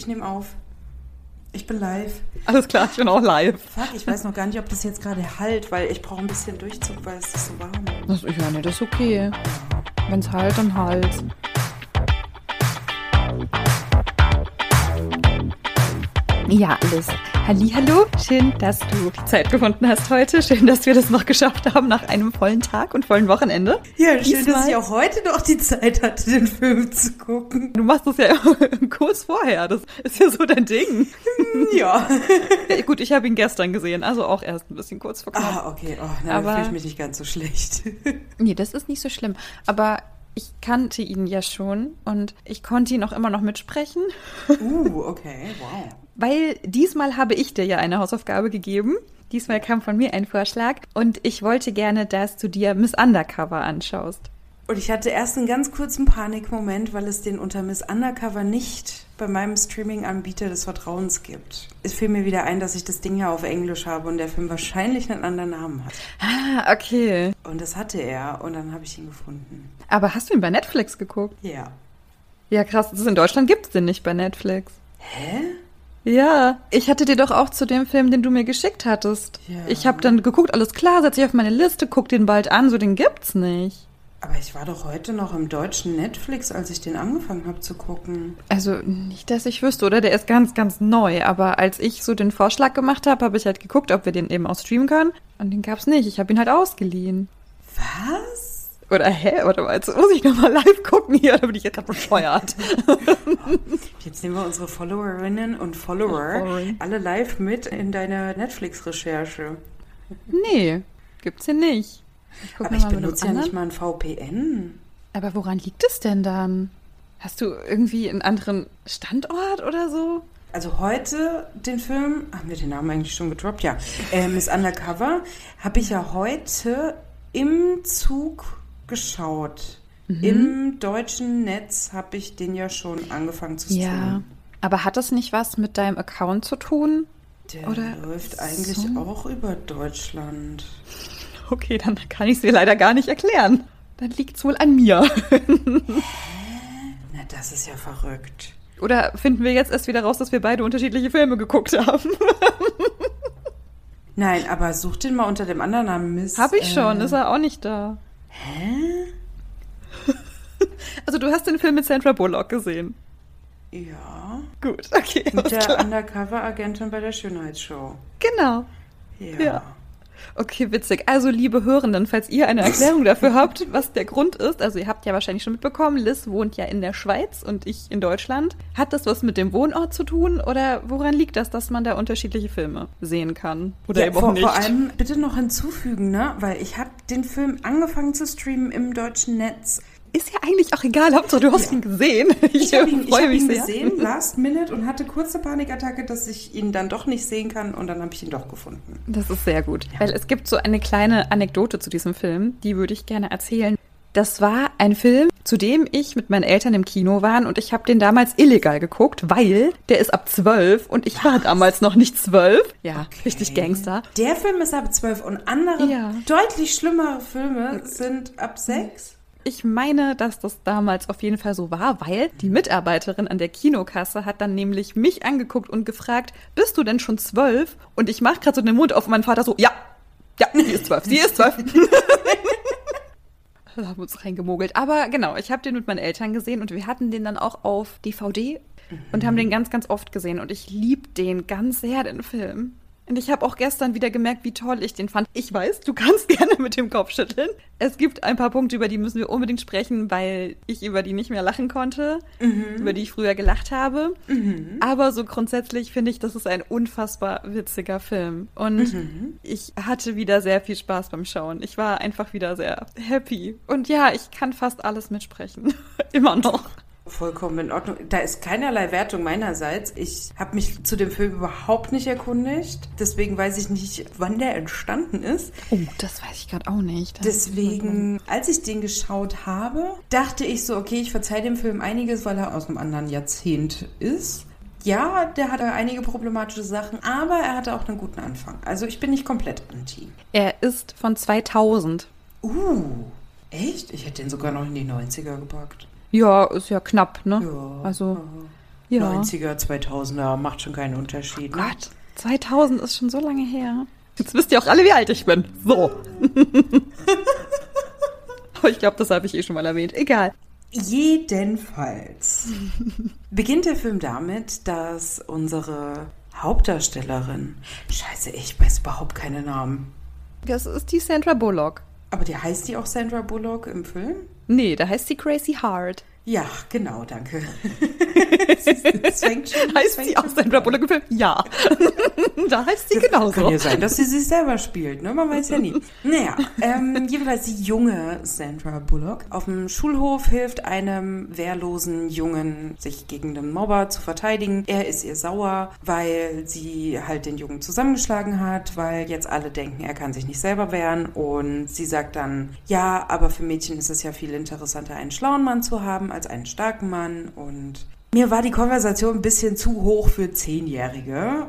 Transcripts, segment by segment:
ich nehme auf. Ich bin live. Alles klar, ich bin auch live. Fuck, ich weiß noch gar nicht, ob das jetzt gerade halt, weil ich brauche ein bisschen Durchzug, weil es ist so warm. Das, ja, nee, das ist okay. Wenn's halt, dann halt. Ja, alles. Hallo, schön, dass du die Zeit gefunden hast heute. Schön, dass wir das noch geschafft haben nach einem vollen Tag und vollen Wochenende. Ja, schön, Diesmal- dass ich auch heute noch die Zeit hatte, den Film zu gucken. Du machst das ja kurz vorher. Das ist ja so dein Ding. Ja. Ja, gut, ich habe ihn gestern gesehen, also auch erst ein bisschen kurz vor knapp. Ah, okay. Oh, na, Aber- fühle ich mich nicht ganz so schlecht. Nee, das ist nicht so schlimm. Aber ich kannte ihn ja schon und ich konnte ihn auch immer noch mitsprechen, Uh, okay, wow. Weil diesmal habe ich dir ja eine Hausaufgabe gegeben. Diesmal kam von mir ein Vorschlag und ich wollte gerne, dass du dir Miss Undercover anschaust. Und ich hatte erst einen ganz kurzen Panikmoment, weil es den unter Miss Undercover nicht bei meinem Streaming-Anbieter des Vertrauens gibt. Es fiel mir wieder ein, dass ich das Ding ja auf Englisch habe und der Film wahrscheinlich einen anderen Namen hat. Ah, okay. Und das hatte er und dann habe ich ihn gefunden. Aber hast du ihn bei Netflix geguckt? Ja. Ja, krass. Das ist in Deutschland gibt's den nicht bei Netflix. Hä? Ja, ich hatte dir doch auch zu dem Film, den du mir geschickt hattest. Ja. Ich habe dann geguckt, alles klar, setz dich auf meine Liste, guck den bald an, so den gibt's nicht. Aber ich war doch heute noch im deutschen Netflix, als ich den angefangen habe zu gucken. Also nicht, dass ich wüsste, oder? Der ist ganz, ganz neu. Aber als ich so den Vorschlag gemacht habe, habe ich halt geguckt, ob wir den eben auch streamen können. Und den gab's nicht. Ich habe ihn halt ausgeliehen. Was? Oder hä? Warte mal, jetzt muss ich nochmal live gucken hier, da bin ich jetzt gerade bescheuert. Jetzt nehmen wir unsere Followerinnen und Follower Following. alle live mit in deine Netflix-Recherche. nee, gibt's hier nicht. Ich Aber ich benutze ja nicht mal ein VPN. Aber woran liegt es denn dann? Hast du irgendwie einen anderen Standort oder so? Also heute den Film, haben wir den Namen eigentlich schon gedroppt? Ja, äh, Miss Undercover, habe ich ja heute im Zug geschaut. Mhm. Im deutschen Netz habe ich den ja schon angefangen zu Ja. streamen. Aber hat das nicht was mit deinem Account zu tun? Der Oder läuft eigentlich so? auch über Deutschland. Okay, dann kann ich es dir leider gar nicht erklären. Dann liegt's wohl an mir. Na, das ist ja verrückt. Oder finden wir jetzt erst wieder raus, dass wir beide unterschiedliche Filme geguckt haben? Nein, aber such den mal unter dem anderen Namen Miss. Hab ich schon, äh, ist er auch nicht da. Hä? Also du hast den Film mit Sandra Bullock gesehen. Ja. Gut, okay. Mit der. Undercover-Agentin bei der Schönheitsshow. Genau. Ja. Ja. Okay, witzig. Also, liebe Hörenden, falls ihr eine Erklärung dafür habt, was der Grund ist, also ihr habt ja wahrscheinlich schon mitbekommen, Liz wohnt ja in der Schweiz und ich in Deutschland. Hat das was mit dem Wohnort zu tun oder woran liegt das, dass man da unterschiedliche Filme sehen kann? Oder ja, eben auch vor, nicht? vor allem bitte noch hinzufügen, ne? Weil ich habe den Film angefangen zu streamen im deutschen Netz. Ist ja eigentlich auch egal, Hauptsache du hast Ja. ihn gesehen. Ich habe ihn, ich hab ihn gesehen, last minute, und hatte kurze Panikattacke, dass ich ihn dann doch nicht sehen kann. Und dann habe ich ihn doch gefunden. Das ist sehr gut, weil es gibt so eine kleine Anekdote zu diesem Film, die würde ich gerne erzählen. Das war ein Film, zu dem ich mit meinen Eltern im Kino war und ich habe den damals illegal geguckt, weil der ist ab zwölf und ich war damals noch nicht zwölf. Ja, richtig Gangster. Der Film ist ab 12 und andere, Ja. deutlich schlimmere Filme sind ab 6. Ich meine, dass das damals auf jeden Fall so war, weil die Mitarbeiterin an der Kinokasse hat dann nämlich mich angeguckt und gefragt, bist du denn schon zwölf? Und ich mache gerade so den Mund auf und mein Vater so, ja, ja, sie ist zwölf, sie ist zwölf. Wir haben uns reingemogelt. Aber genau, ich habe den mit meinen Eltern gesehen und wir hatten den dann auch auf DVD und haben den ganz, ganz oft gesehen. Und ich lieb den ganz sehr, den Film. Und ich habe auch gestern wieder gemerkt, wie toll ich den fand. Ich weiß, du kannst gerne mit dem Kopf schütteln. Es gibt ein paar Punkte, über die müssen wir unbedingt sprechen, weil ich über die nicht mehr lachen konnte, über die ich früher gelacht habe. Aber so grundsätzlich finde ich, das ist ein unfassbar witziger Film. Und ich hatte wieder sehr viel Spaß beim Schauen. Ich war einfach wieder sehr happy. Und ja, ich kann fast alles mitsprechen. Immer noch. Vollkommen in Ordnung. Da ist keinerlei Wertung meinerseits. Ich habe mich zu dem Film überhaupt nicht erkundigt. Deswegen weiß ich nicht, wann der entstanden ist. Oh, das weiß ich gerade auch nicht. Das- Deswegen, als ich den geschaut habe, dachte ich so, okay, ich verzeihe dem Film einiges, weil er aus einem anderen Jahrzehnt ist. Ja, der hatte einige problematische Sachen, aber er hatte auch einen guten Anfang. Also ich bin nicht komplett anti. Er ist von 2000. Uh, echt? Ich hätte den sogar noch in die 90er gepackt. Ja, ist ja knapp, ne? Ja. Also, Ja. 90er, 2000er, macht schon keinen Unterschied. Ne? Gott, 2000 ist schon so lange her. Jetzt wisst ihr auch alle, wie alt ich bin. So. Aber ich glaube, das habe ich eh schon mal erwähnt. Egal. Jedenfalls beginnt der Film damit, dass unsere Hauptdarstellerin, scheiße, ich weiß überhaupt keine Namen, Das ist die Sandra Bullock. aber die heißt die auch Sandra Bullock im Film? Nee, da heißt sie Gracie Hart. Ja, genau, danke. Es fängt schon, Heißt fängt sie auch Sandra Bullock im Film? Ja. da heißt sie Kann genauso. ja sein, dass sie sich selber spielt, ne? Man weiß ja nie. Naja, ähm, jedenfalls die junge Sandra Bullock auf dem Schulhof hilft einem wehrlosen Jungen, sich gegen den Mobber zu verteidigen. Er ist ihr sauer, weil sie halt den Jungen zusammengeschlagen hat, weil jetzt alle denken, er kann sich nicht selber wehren. Und sie sagt dann, ja, aber für Mädchen ist es ja viel interessanter, einen schlauen Mann zu haben als einen starken Mann. Und mir war die Konversation ein bisschen zu hoch für Zehnjährige.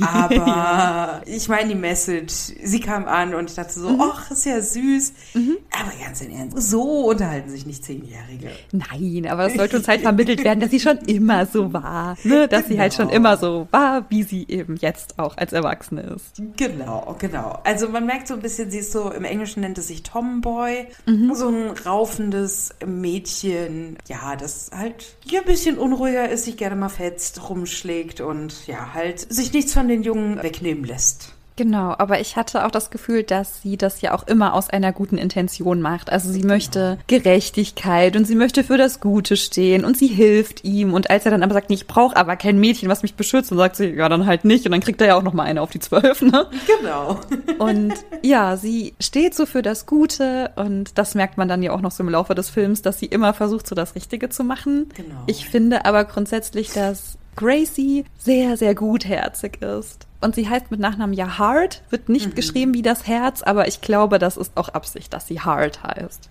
Aber ich meine, die Message, sie kam an und ich dachte so, ach, ist ja süß. Aber ganz im Ernst, so unterhalten sich nicht Zehnjährige. Nein, aber es sollte uns halt vermittelt werden, dass sie schon immer so war. Ne? Dass sie halt schon Genau. immer so war, wie sie eben jetzt auch als Erwachsene ist. Genau, genau. Also man merkt so ein bisschen, sie ist so, im Englischen nennt es sich Tomboy, so ein raufendes Mädchen, ja, das halt ja ein bisschen unruhiger ist, sich gerne mal fetzt, rumschlägt und ja, halt sich nichts von den Jungen wegnehmen lässt. Genau, aber ich hatte auch das Gefühl, dass sie das ja auch immer aus einer guten Intention macht. Also sie möchte Gerechtigkeit und sie möchte für das Gute stehen und sie hilft ihm. Und als er dann aber sagt, nee, ich brauche aber kein Mädchen, was mich beschützt, dann sagt sie, ja, dann halt nicht. Und dann kriegt er ja auch noch mal eine auf die Zwölf, ne? Genau. Und ja, sie steht so für das Gute und das merkt man dann ja auch noch so im Laufe des Films, dass sie immer versucht, so das Richtige zu machen. Genau. Ich finde aber grundsätzlich, dass Gracie sehr, sehr gutherzig ist. Und sie heißt mit Nachnamen ja Hart, wird nicht geschrieben wie das Herz, aber ich glaube, das ist auch Absicht, dass sie Hart heißt.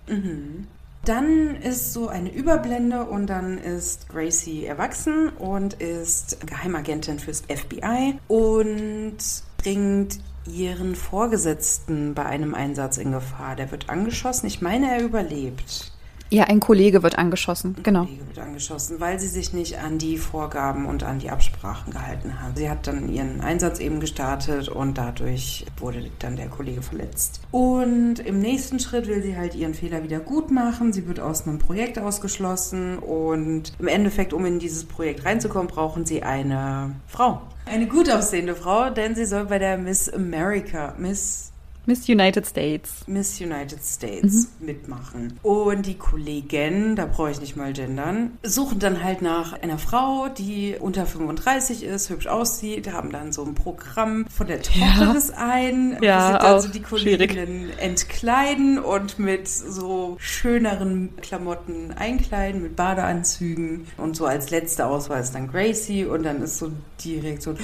Dann ist so eine Überblende und dann ist Gracie erwachsen und ist Geheimagentin fürs FBI und bringt ihren Vorgesetzten bei einem Einsatz in Gefahr. Der wird angeschossen. Ich meine, er überlebt. Ja, ein Kollege wird angeschossen, genau. Kollege wird angeschossen, weil sie sich nicht an die Vorgaben und an die Absprachen gehalten hat. Sie hat dann ihren Einsatz eben gestartet und dadurch wurde dann der Kollege verletzt. Und im nächsten Schritt will sie halt ihren Fehler wieder gut machen. Sie wird aus einem Projekt ausgeschlossen und im Endeffekt, um in dieses Projekt reinzukommen, brauchen sie eine Frau. Eine gut aussehende Frau, denn sie soll bei der Miss America, Miss Miss United States. Miss United States mitmachen. Und die Kollegen, da brauche ich nicht mal gendern, suchen dann halt nach einer Frau, die unter 35 ist, hübsch aussieht, haben dann so ein Programm von der Tochter Ja. des einen, Ja, sie dann so die schwierig. Kolleginnen entkleiden und mit so schöneren Klamotten einkleiden, mit Badeanzügen. Und so als letzte Auswahl ist dann Gracie und dann ist so die Reaktion,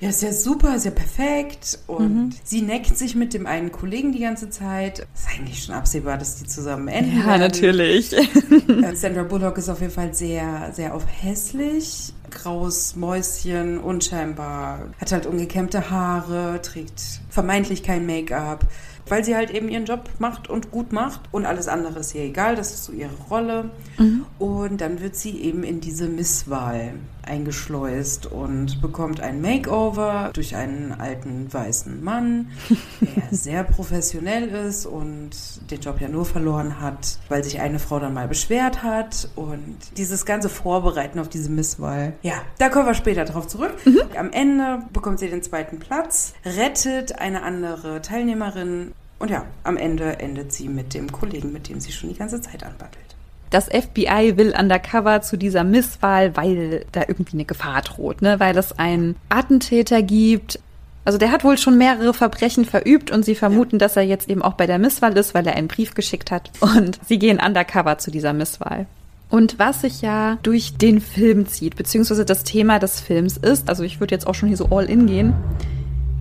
ja, ist ja super, ist ja perfekt. Und Mhm. sie neckt sich mit dem einen Kollegen die ganze Zeit. Ist eigentlich schon absehbar, dass die zusammen enden. Ja, werden. natürlich. Äh, Sandra Bullock ist auf jeden Fall sehr, sehr auf hässlich. Graues Mäuschen, unscheinbar, hat halt ungekämmte Haare, trägt vermeintlich kein Make-up, weil sie halt eben ihren Job macht und gut macht und alles andere ist ihr egal, das ist so ihre Rolle. Und dann wird sie eben in diese Misswahl eingeschleust und bekommt ein Makeover durch einen alten weißen Mann, der sehr professionell ist und den Job ja nur verloren hat, weil sich eine Frau dann mal beschwert hat und dieses ganze Vorbereiten auf diese Misswahl. Ja, da kommen wir später drauf zurück. Am Ende bekommt sie den zweiten Platz, rettet eine andere Teilnehmerin und ja, am Ende endet sie mit dem Kollegen, mit dem sie schon die ganze Zeit anbattelt. Das FBI will undercover zu dieser Misswahl, weil da irgendwie eine Gefahr droht, ne? Weil es einen Attentäter gibt. Also der hat wohl schon mehrere Verbrechen verübt und sie vermuten, dass er jetzt eben auch bei der Misswahl ist, weil er einen Brief geschickt hat. Und sie gehen undercover zu dieser Misswahl. Und was sich ja durch den Film zieht, beziehungsweise das Thema des Films ist, also ich würde jetzt auch schon hier so all in gehen,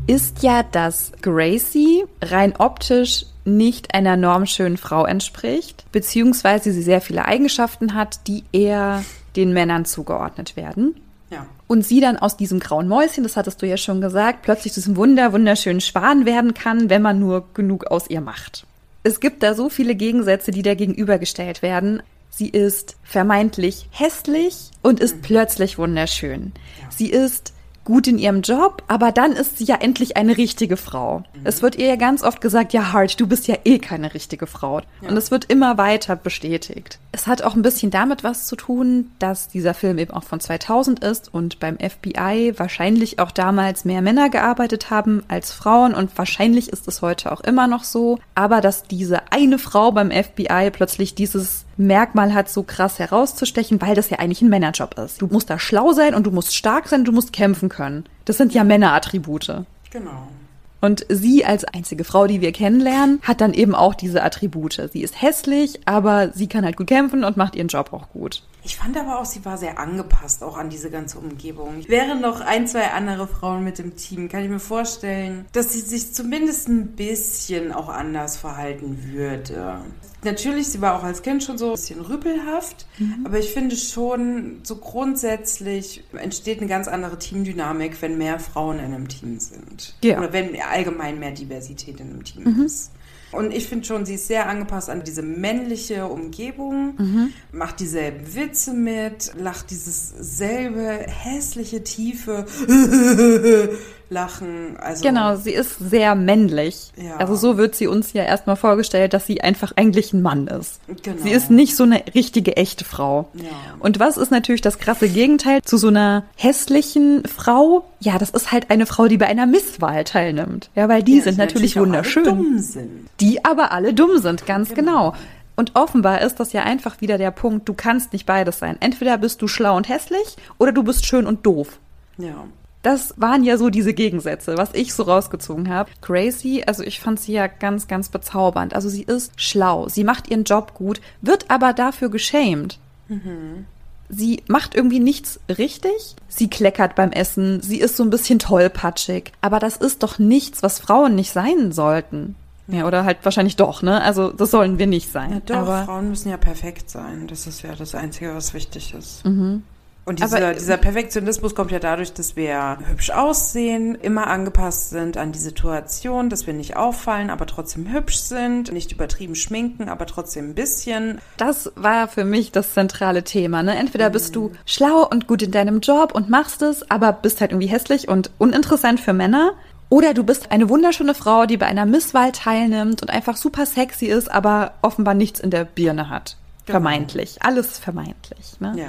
ist ja, dass Gracie rein optisch nicht einer normschönen Frau entspricht, beziehungsweise sie sehr viele Eigenschaften hat, die eher den Männern zugeordnet werden. Ja. Und sie dann aus diesem grauen Mäuschen, das hattest du ja schon gesagt, plötzlich zu diesem wunder, wunderschönen Schwan werden kann, wenn man nur genug aus ihr macht. Es gibt da so viele Gegensätze, die da gegenübergestellt werden. Sie ist vermeintlich hässlich und ist mhm. plötzlich wunderschön. Ja. Sie ist gut in ihrem Job, aber dann ist sie ja endlich eine richtige Frau. Mhm. Es wird ihr ja ganz oft gesagt, ja Hart, du bist ja eh keine richtige Frau. Ja. Und es wird immer weiter bestätigt. Es hat auch ein bisschen damit was zu tun, dass dieser Film eben auch von 2000 ist und beim FBI wahrscheinlich auch damals mehr Männer gearbeitet haben als Frauen und wahrscheinlich ist es heute auch immer noch so. Aber dass diese eine Frau beim FBI plötzlich dieses Merkmal hat, so krass herauszustechen, weil das ja eigentlich ein Männerjob ist. Du musst da schlau sein und du musst stark sein, du musst kämpfen können. Das sind ja Männerattribute. Genau. Und sie als einzige Frau, die wir kennenlernen, hat dann eben auch diese Attribute. Sie ist hässlich, aber sie kann halt gut kämpfen und macht ihren Job auch gut. Ich fand aber auch, sie war sehr angepasst auch an diese ganze Umgebung. Wären noch ein, zwei andere Frauen mit dem Team, kann ich mir vorstellen, dass sie sich zumindest ein bisschen auch anders verhalten würde natürlich, sie war auch als Kind schon so ein bisschen rüpelhaft, mhm. aber ich finde schon, so grundsätzlich entsteht eine ganz andere Teamdynamik, wenn mehr Frauen in einem Team sind. Ja. Oder wenn allgemein mehr Diversität in einem Team mhm. ist. Und ich finde schon, sie ist sehr angepasst an diese männliche Umgebung, mhm. macht dieselben Witze mit, lacht dieses selbe hässliche, tiefe Lachen. Also genau, sie ist sehr männlich. Ja. Also so wird sie uns ja erstmal vorgestellt, dass sie einfach eigentlich ein Mann ist. Genau. Sie ist nicht so eine richtige, echte Frau. Ja. Und was ist natürlich das krasse Gegenteil zu so einer hässlichen Frau? Ja, das ist halt eine Frau, die bei einer Misswahl teilnimmt. Ja, weil die ja, sind natürlich, natürlich wunderschön. dumm sind. Die aber alle dumm sind, ganz genau. genau. Und offenbar ist das ja einfach wieder der Punkt, du kannst nicht beides sein. Entweder bist du schlau und hässlich oder du bist schön und doof. Ja. Das waren ja so diese Gegensätze, was ich so rausgezogen habe. Crazy, also ich fand sie ja ganz, ganz bezaubernd. Also sie ist schlau, sie macht ihren Job gut, wird aber dafür geschämt. Mhm. Sie macht irgendwie nichts richtig. Sie kleckert beim Essen, sie ist so ein bisschen tollpatschig. Aber das ist doch nichts, was Frauen nicht sein sollten. Ja, oder halt wahrscheinlich doch, ne? Also das sollen wir nicht sein. Ja, doch, aber Frauen müssen ja perfekt sein. Das ist ja das Einzige, was wichtig ist. Mhm. Und dieser, Aber, dieser Perfektionismus kommt ja dadurch, dass wir hübsch aussehen, immer angepasst sind an die Situation, dass wir nicht auffallen, aber trotzdem hübsch sind, nicht übertrieben schminken, aber trotzdem ein bisschen. Das war für mich das zentrale Thema. Ne? Entweder bist du schlau und gut in deinem Job und machst es, aber bist halt irgendwie hässlich und uninteressant für Männer. Oder du bist eine wunderschöne Frau, die bei einer Misswahl teilnimmt und einfach super sexy ist, aber offenbar nichts in der Birne hat. Genau. Vermeintlich. Alles vermeintlich. Ne? Ja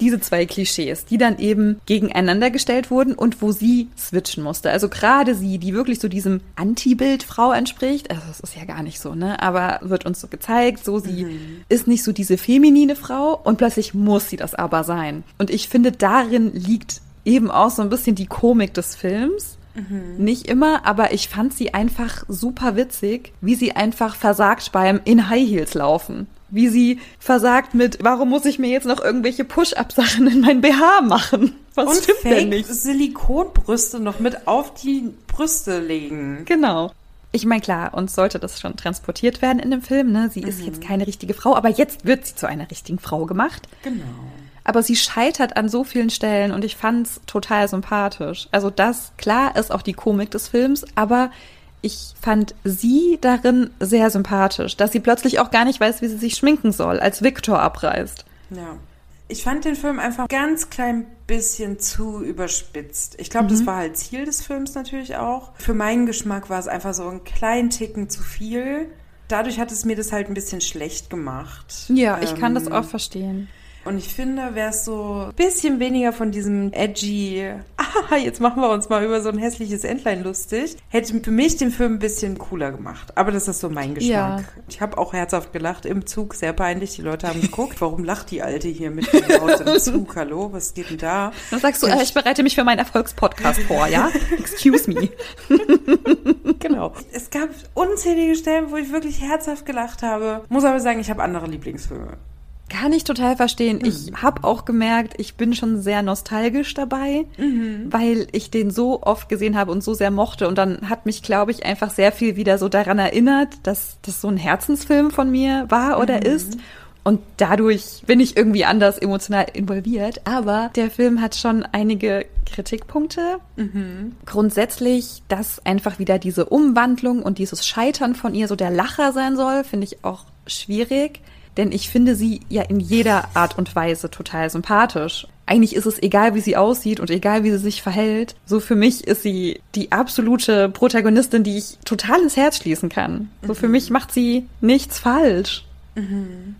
diese zwei Klischees, die dann eben gegeneinander gestellt wurden und wo sie switchen musste. Also gerade sie, die wirklich so diesem Anti-Bild Frau entspricht, also das ist ja gar nicht so, ne, aber wird uns so gezeigt, so sie mhm. ist nicht so diese feminine Frau und plötzlich muss sie das aber sein. Und ich finde, darin liegt eben auch so ein bisschen die Komik des Films. Mhm. Nicht immer, aber ich fand sie einfach super witzig, wie sie einfach versagt beim in High Heels laufen wie sie versagt mit, warum muss ich mir jetzt noch irgendwelche Push-Up-Sachen in mein BH machen? Was Und stimmt Fake denn nicht? Silikonbrüste noch mit auf die Brüste legen. Genau. Ich meine, klar, uns sollte das schon transportiert werden in dem Film, ne? Sie mhm. ist jetzt keine richtige Frau, aber jetzt wird sie zu einer richtigen Frau gemacht. Genau. Aber sie scheitert an so vielen Stellen und ich fand's total sympathisch. Also das, klar, ist auch die Komik des Films, aber ich fand sie darin sehr sympathisch, dass sie plötzlich auch gar nicht weiß, wie sie sich schminken soll, als Victor abreist. Ja. Ich fand den Film einfach ganz klein bisschen zu überspitzt. Ich glaube, mhm. das war halt Ziel des Films natürlich auch. Für meinen Geschmack war es einfach so ein kleinen Ticken zu viel. Dadurch hat es mir das halt ein bisschen schlecht gemacht. Ja, ich ähm, kann das ähm, auch verstehen. Und ich finde, wäre es so ein bisschen weniger von diesem edgy, ah, jetzt machen wir uns mal über so ein hässliches Entlein lustig, hätte für mich den Film ein bisschen cooler gemacht. Aber das ist so mein Geschmack. Ja. Ich habe auch herzhaft gelacht im Zug, sehr peinlich. Die Leute haben geguckt, warum lacht die Alte hier mit dem Haus im Zug? Hallo, was geht denn da? Dann sagst du, äh, ich bereite mich für meinen Erfolgspodcast vor, ja? Excuse me. genau. Es gab unzählige Stellen, wo ich wirklich herzhaft gelacht habe. Muss aber sagen, ich habe andere Lieblingsfilme. Kann ich total verstehen. Ich mhm. habe auch gemerkt, ich bin schon sehr nostalgisch dabei, mhm. weil ich den so oft gesehen habe und so sehr mochte. Und dann hat mich, glaube ich, einfach sehr viel wieder so daran erinnert, dass das so ein Herzensfilm von mir war oder mhm. ist. Und dadurch bin ich irgendwie anders emotional involviert. Aber der Film hat schon einige Kritikpunkte. Mhm. Grundsätzlich, dass einfach wieder diese Umwandlung und dieses Scheitern von ihr so der Lacher sein soll, finde ich auch schwierig denn ich finde sie ja in jeder Art und Weise total sympathisch. Eigentlich ist es egal, wie sie aussieht und egal, wie sie sich verhält. So für mich ist sie die absolute Protagonistin, die ich total ins Herz schließen kann. So für mich macht sie nichts falsch. Mhm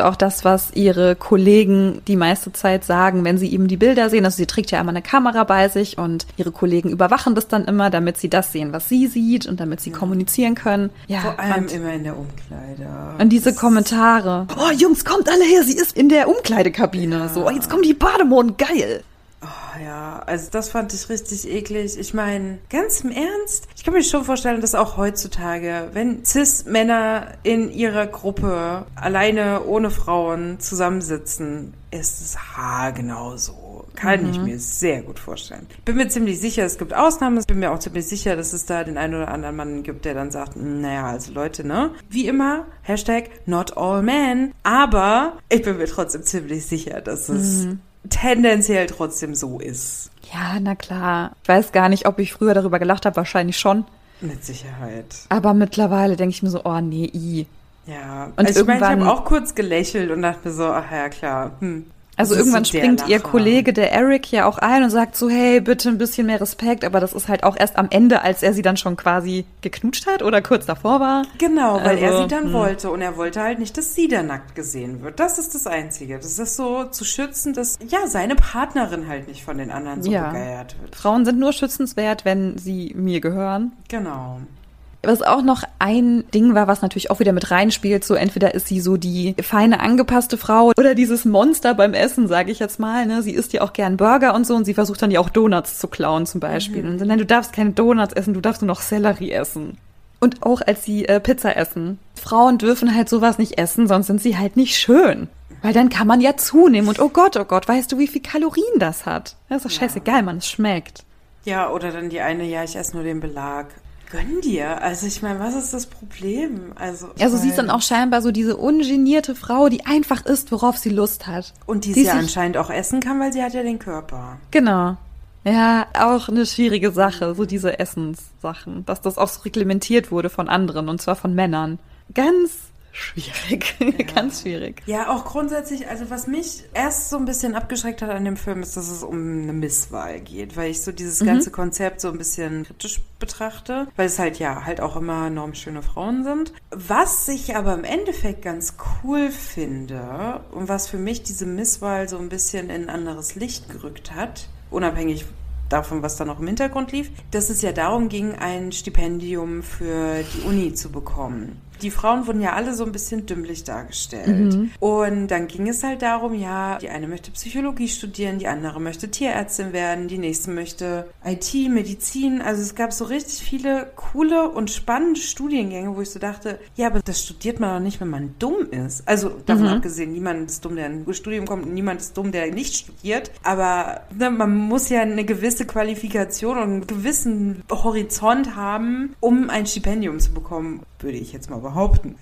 auch das, was ihre Kollegen die meiste Zeit sagen, wenn sie eben die Bilder sehen. Also sie trägt ja immer eine Kamera bei sich und ihre Kollegen überwachen das dann immer, damit sie das sehen, was sie sieht und damit sie ja. kommunizieren können. Ja, Vor allem immer in der Umkleide. Und diese das Kommentare. Oh, Jungs, kommt alle her, sie ist in der Umkleidekabine. Ja. So, oh, jetzt kommen die Bademoden, geil. Oh, ja, also das fand ich richtig eklig. Ich meine, ganz im Ernst, ich kann mir schon vorstellen, dass auch heutzutage, wenn Cis-Männer in ihrer Gruppe alleine ohne Frauen zusammensitzen, ist es haargenau so. Kann mhm. ich mir sehr gut vorstellen. Bin mir ziemlich sicher, es gibt Ausnahmen. Bin mir auch ziemlich sicher, dass es da den einen oder anderen Mann gibt, der dann sagt, naja, also Leute, ne? Wie immer, Hashtag not all men. Aber ich bin mir trotzdem ziemlich sicher, dass es mhm tendenziell trotzdem so ist. Ja, na klar. Ich weiß gar nicht, ob ich früher darüber gelacht habe, wahrscheinlich schon. Mit Sicherheit. Aber mittlerweile denke ich mir so, oh nee, i. Ja, und also ich meine, ich habe auch kurz gelächelt und dachte mir so, ach ja, klar. Hm. Also irgendwann springt ihr Kollege, der Eric, ja auch ein und sagt so, hey, bitte ein bisschen mehr Respekt, aber das ist halt auch erst am Ende, als er sie dann schon quasi geknutscht hat oder kurz davor war. Genau, weil also, er sie dann mh. Hm. wollte und er wollte halt nicht, dass sie da nackt gesehen wird. Das ist das Einzige. Das ist so zu schützen, dass ja seine Partnerin halt nicht von den anderen so ja. begeiert wird. Frauen sind nur schützenswert, wenn sie mir gehören. Genau. Was auch noch ein Ding war, was natürlich auch wieder mit reinspielt, so entweder ist sie so die feine angepasste Frau oder dieses Monster beim Essen, sage ich jetzt mal. Ne? Sie isst ja auch gern Burger und so und sie versucht dann ja auch Donuts zu klauen zum Beispiel. Mhm. Und so, nein, du darfst keine Donuts essen, du darfst nur noch Sellerie essen. Und auch als sie äh, Pizza essen. Frauen dürfen halt sowas nicht essen, sonst sind sie halt nicht schön. Weil dann kann man ja zunehmen und oh Gott, oh Gott, weißt du, wie viel Kalorien das hat? Das ist doch ja. scheißegal, man, es schmeckt. Ja, oder dann die eine, ja, ich esse nur den Belag gönn dir. Also ich meine, was ist das Problem? Also, also sie ist dann auch scheinbar so diese ungenierte Frau, die einfach isst, worauf sie Lust hat. Und die, die sie anscheinend auch essen kann, weil sie hat ja den Körper. Genau. Ja, auch eine schwierige Sache, so diese Essenssachen, dass das auch so reglementiert wurde von anderen und zwar von Männern. Ganz schwierig. Ja. Ganz schwierig. Ja, auch grundsätzlich, also was mich erst so ein bisschen abgeschreckt hat an dem Film, ist, dass es um eine Misswahl geht, weil ich so dieses mhm. ganze Konzept so ein bisschen kritisch betrachte, weil es halt ja halt auch immer enorm schöne Frauen sind. Was ich aber im Endeffekt ganz cool finde und was für mich diese Misswahl so ein bisschen in ein anderes Licht gerückt hat, unabhängig davon, was da noch im Hintergrund lief, dass es ja darum ging, ein Stipendium für die Uni zu bekommen die Frauen wurden ja alle so ein bisschen dümmlich dargestellt. Mhm. Und dann ging es halt darum, ja, die eine möchte Psychologie studieren, die andere möchte Tierärztin werden, die nächste möchte IT, Medizin. Also es gab so richtig viele coole und spannende Studiengänge, wo ich so dachte, ja, aber das studiert man doch nicht, wenn man dumm ist. Also davon mhm. abgesehen, niemand ist dumm, der in ein Studium kommt und niemand ist dumm, der nicht studiert. Aber ne, man muss ja eine gewisse Qualifikation und einen gewissen Horizont haben, um ein Stipendium zu bekommen würde ich jetzt mal behaupten.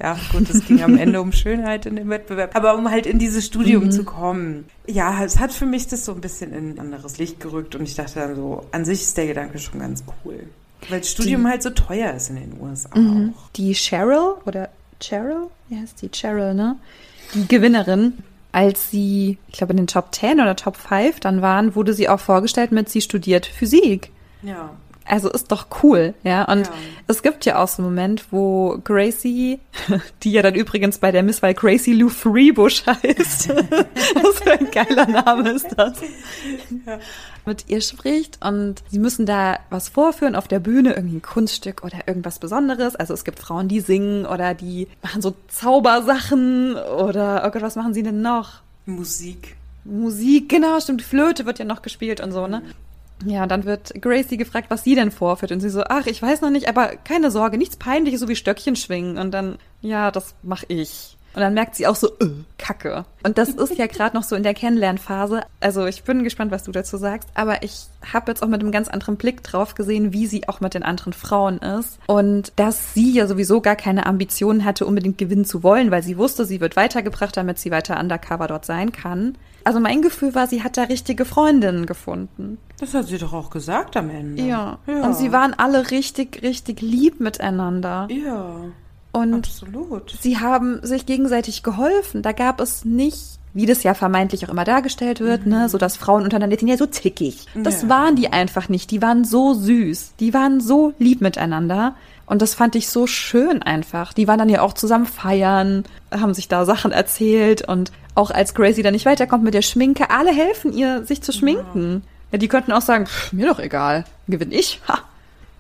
Ja, gut, es ging am Ende um Schönheit in dem Wettbewerb. Aber um halt in dieses Studium mhm. zu kommen, ja, es hat für mich das so ein bisschen in ein anderes Licht gerückt und ich dachte dann so, an sich ist der Gedanke schon ganz cool. Weil das Studium die, halt so teuer ist in den USA mhm. auch. Die Cheryl oder Cheryl, wie heißt die Cheryl, ne? Die Gewinnerin, als sie, ich glaube, in den Top 10 oder Top 5 dann waren, wurde sie auch vorgestellt mit, sie studiert Physik. Ja. Also ist doch cool, ja. Und ja. es gibt ja auch so einen Moment, wo Gracie, die ja dann übrigens bei der Miss weil Gracie Lou Freebush heißt, was für ein geiler Name ist das, ja. mit ihr spricht und sie müssen da was vorführen auf der Bühne, irgendwie ein Kunststück oder irgendwas Besonderes. Also es gibt Frauen, die singen oder die machen so Zaubersachen oder, oh Gott, was machen sie denn noch? Musik. Musik, genau, stimmt. Die Flöte wird ja noch gespielt und so, ne? Ja, dann wird Gracie gefragt, was sie denn vorführt. Und sie so, ach, ich weiß noch nicht, aber keine Sorge, nichts peinliches, so wie Stöckchen schwingen. Und dann, ja, das mach ich. Und dann merkt sie auch so, äh, Kacke. Und das ist ja gerade noch so in der Kennenlernphase. Also ich bin gespannt, was du dazu sagst. Aber ich habe jetzt auch mit einem ganz anderen Blick drauf gesehen, wie sie auch mit den anderen Frauen ist. Und dass sie ja sowieso gar keine Ambitionen hatte, unbedingt gewinnen zu wollen, weil sie wusste, sie wird weitergebracht, damit sie weiter undercover dort sein kann. Also mein Gefühl war, sie hat da richtige Freundinnen gefunden. Das hat sie doch auch gesagt am Ende. Ja. ja. Und sie waren alle richtig, richtig lieb miteinander. Ja. Und Absolut. sie haben sich gegenseitig geholfen. Da gab es nicht, wie das ja vermeintlich auch immer dargestellt wird, ne, so dass Frauen untereinander sind ja so zickig. Das Ja. waren die einfach nicht. Die waren so süß. Die waren so lieb miteinander. Und das fand ich so schön einfach. Die waren dann ja auch zusammen feiern, haben sich da Sachen erzählt und auch als Gracie dann nicht weiterkommt mit der Schminke, alle helfen ihr, sich zu schminken. Ja, die könnten auch sagen, pff, mir doch egal, gewinn ich. Ha.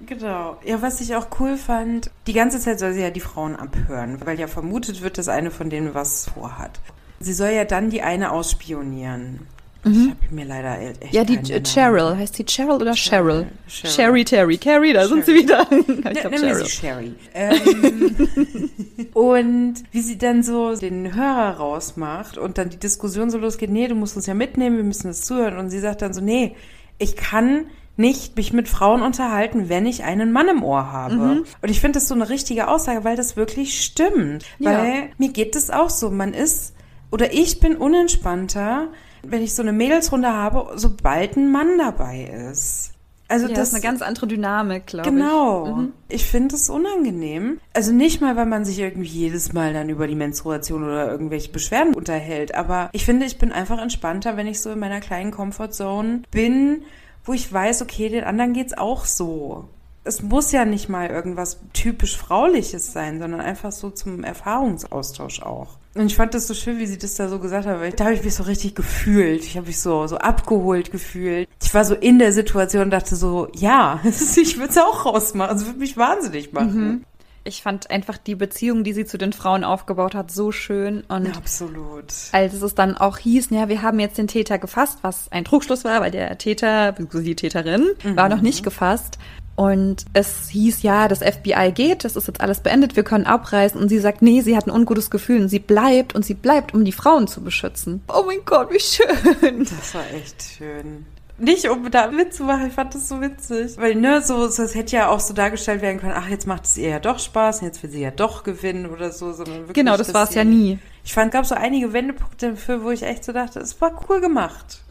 Genau. Ja, was ich auch cool fand, die ganze Zeit soll sie ja die Frauen abhören, weil ja vermutet wird, dass eine von denen was vorhat. Sie soll ja dann die eine ausspionieren. Ich habe mir leider e- echt Mhm. Ja, die. Cheryl, heißt die Cheryl oder Cheryl? Cheryl. Sherry Terry, Carrie, da sind sie Cheryl. wieder. ich Ne, glaub, Cheryl. sie Sherry. Ähm, und wie sie dann so den Hörer rausmacht und dann die Diskussion so losgeht, nee, du musst uns ja mitnehmen, wir müssen es zuhören. Und sie sagt dann so, nee, ich kann nicht mich mit Frauen unterhalten, wenn ich einen Mann im Ohr habe. Mhm. Und ich finde das so eine richtige Aussage, weil das wirklich stimmt. Ja. Weil mir geht es auch so. Man ist, oder ich bin unentspannter, wenn ich so eine Mädelsrunde habe, sobald ein Mann dabei ist. Also Ja, das ist eine ganz andere Dynamik, glaube Genau. ich. Mhm. Ich finde es unangenehm. Also nicht mal, weil man sich irgendwie jedes Mal dann über die Menstruation oder irgendwelche Beschwerden unterhält. Aber ich finde, ich bin einfach entspannter, wenn ich so in meiner kleinen Comfortzone bin, wo ich weiß, okay, den anderen geht's auch so. Es muss ja nicht mal irgendwas typisch Frauliches sein, sondern einfach so zum Erfahrungsaustausch auch. Und ich fand das so schön, wie sie das da so gesagt hat, weil da habe ich mich so richtig gefühlt. Ich habe mich so, so abgeholt gefühlt. Ich war so in der Situation und dachte so, ja, ich würde es auch rausmachen. Es würde mich wahnsinnig machen. Ich fand einfach die Beziehung, die sie zu den Frauen aufgebaut hat, so schön. Und Absolut. als es dann auch hieß, ja, wir haben jetzt den Täter gefasst, was ein Trugschluss war, weil der Täter, die Täterin, war noch nicht gefasst. Und es hieß, ja, das FBI geht, das ist jetzt alles beendet, wir können abreisen. Und sie sagt, nee, sie hat ein ungutes Gefühl und sie bleibt und sie bleibt, um die Frauen zu beschützen. Oh mein Gott, wie schön. Das war echt schön. Nicht um da Witz zu machen, ich fand das so witzig. Weil, ne, so, so, es hätte ja auch so dargestellt werden können, ach, jetzt macht es ihr ja doch Spaß und jetzt will sie ja doch gewinnen oder so, sondern wirklich. Genau, das war es ja nie. Ich fand, gab so einige Wendepunkte dafür, wo ich echt so dachte, es war cool gemacht.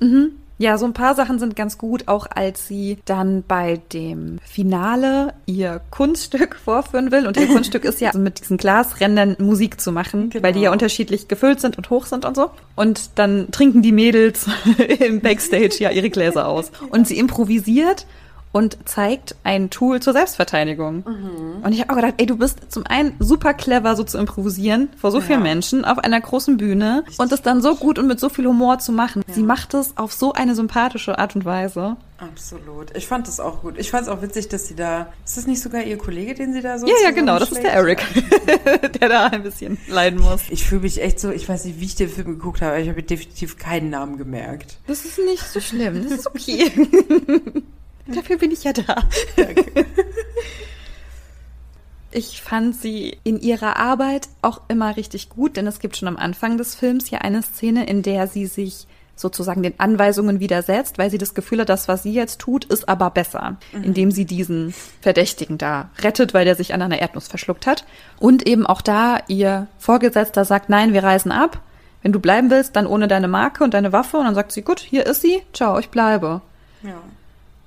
Ja, so ein paar Sachen sind ganz gut, auch als sie dann bei dem Finale ihr Kunststück vorführen will. Und ihr Kunststück ist ja mit diesen Glasrändern Musik zu machen, Genau. weil die ja unterschiedlich gefüllt sind und hoch sind und so. Und dann trinken die Mädels im Backstage ja ihre Gläser aus. Und sie improvisiert und zeigt ein Tool zur Selbstverteidigung. Und ich habe auch gedacht, ey, du bist zum einen super clever, so zu improvisieren vor so vielen Ja. Menschen auf einer großen Bühne und das dann so gut und mit so viel Humor zu machen. Sie macht es auf so eine sympathische Art und Weise. Absolut. Ich fand das auch gut. Ich fand es auch witzig, dass sie da. Ist das nicht sogar ihr Kollege, den sie da so. Ja, ja, genau, das ist der Eric, der da ein bisschen leiden muss. Ich fühle mich echt so, ich weiß nicht, wie ich den Film geguckt habe, aber ich habe definitiv keinen Namen gemerkt. Das ist nicht so schlimm, das ist okay. Dafür bin ich ja da. Ich fand sie in ihrer Arbeit auch immer richtig gut, denn es gibt schon am Anfang des Films ja eine Szene, in der sie sich sozusagen den Anweisungen widersetzt, weil sie das Gefühl hat, das, was sie jetzt tut, ist aber besser, indem sie diesen Verdächtigen da rettet, weil der sich an einer Erdnuss verschluckt hat. Und eben auch da ihr Vorgesetzter sagt, nein, wir reisen ab. Wenn du bleiben willst, dann ohne deine Marke und deine Waffe. Und dann sagt sie, gut, hier ist sie, ciao, ich bleibe. Ja.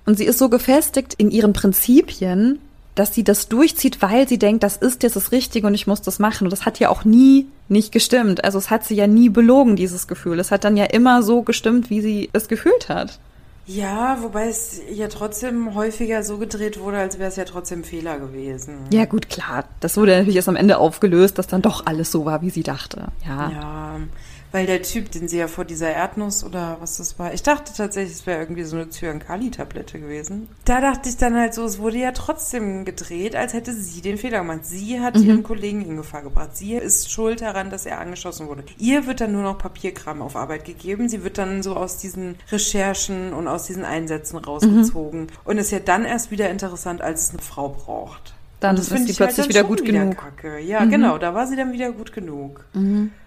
Und sie ist so gefestigt in ihren Prinzipien, dass sie das durchzieht, weil sie denkt, das ist jetzt das Richtige und ich muss das machen. Und das hat ja auch nie nicht gestimmt. Also es hat sie ja nie belogen, dieses Gefühl. Es hat dann ja immer so gestimmt, wie sie es gefühlt hat. Ja, wobei es ja trotzdem häufiger so gedreht wurde, als wäre es ja trotzdem Fehler gewesen. Ja, gut, klar. Das wurde natürlich erst am Ende aufgelöst, dass dann doch alles so war, wie sie dachte. Ja. Ja, weil der Typ, den sie ja vor dieser Erdnuss oder was das war, ich dachte tatsächlich, es wäre irgendwie so eine Zyankali-Tablette gewesen. Da dachte ich dann halt so, es wurde ja trotzdem gedreht, als hätte sie den Fehler gemacht. Sie hat ihren Kollegen in Gefahr gebracht. Sie ist schuld daran, dass er angeschossen wurde. Ihr wird dann nur noch Papierkram auf Arbeit gegeben. Sie wird dann so aus diesen Recherchen und aus diesen Einsätzen rausgezogen und ist ja dann erst wieder interessant, als es eine Frau braucht. Dann ist sie halt plötzlich dann wieder gut genug. Kacke. Ja, genau, da war sie dann wieder gut genug.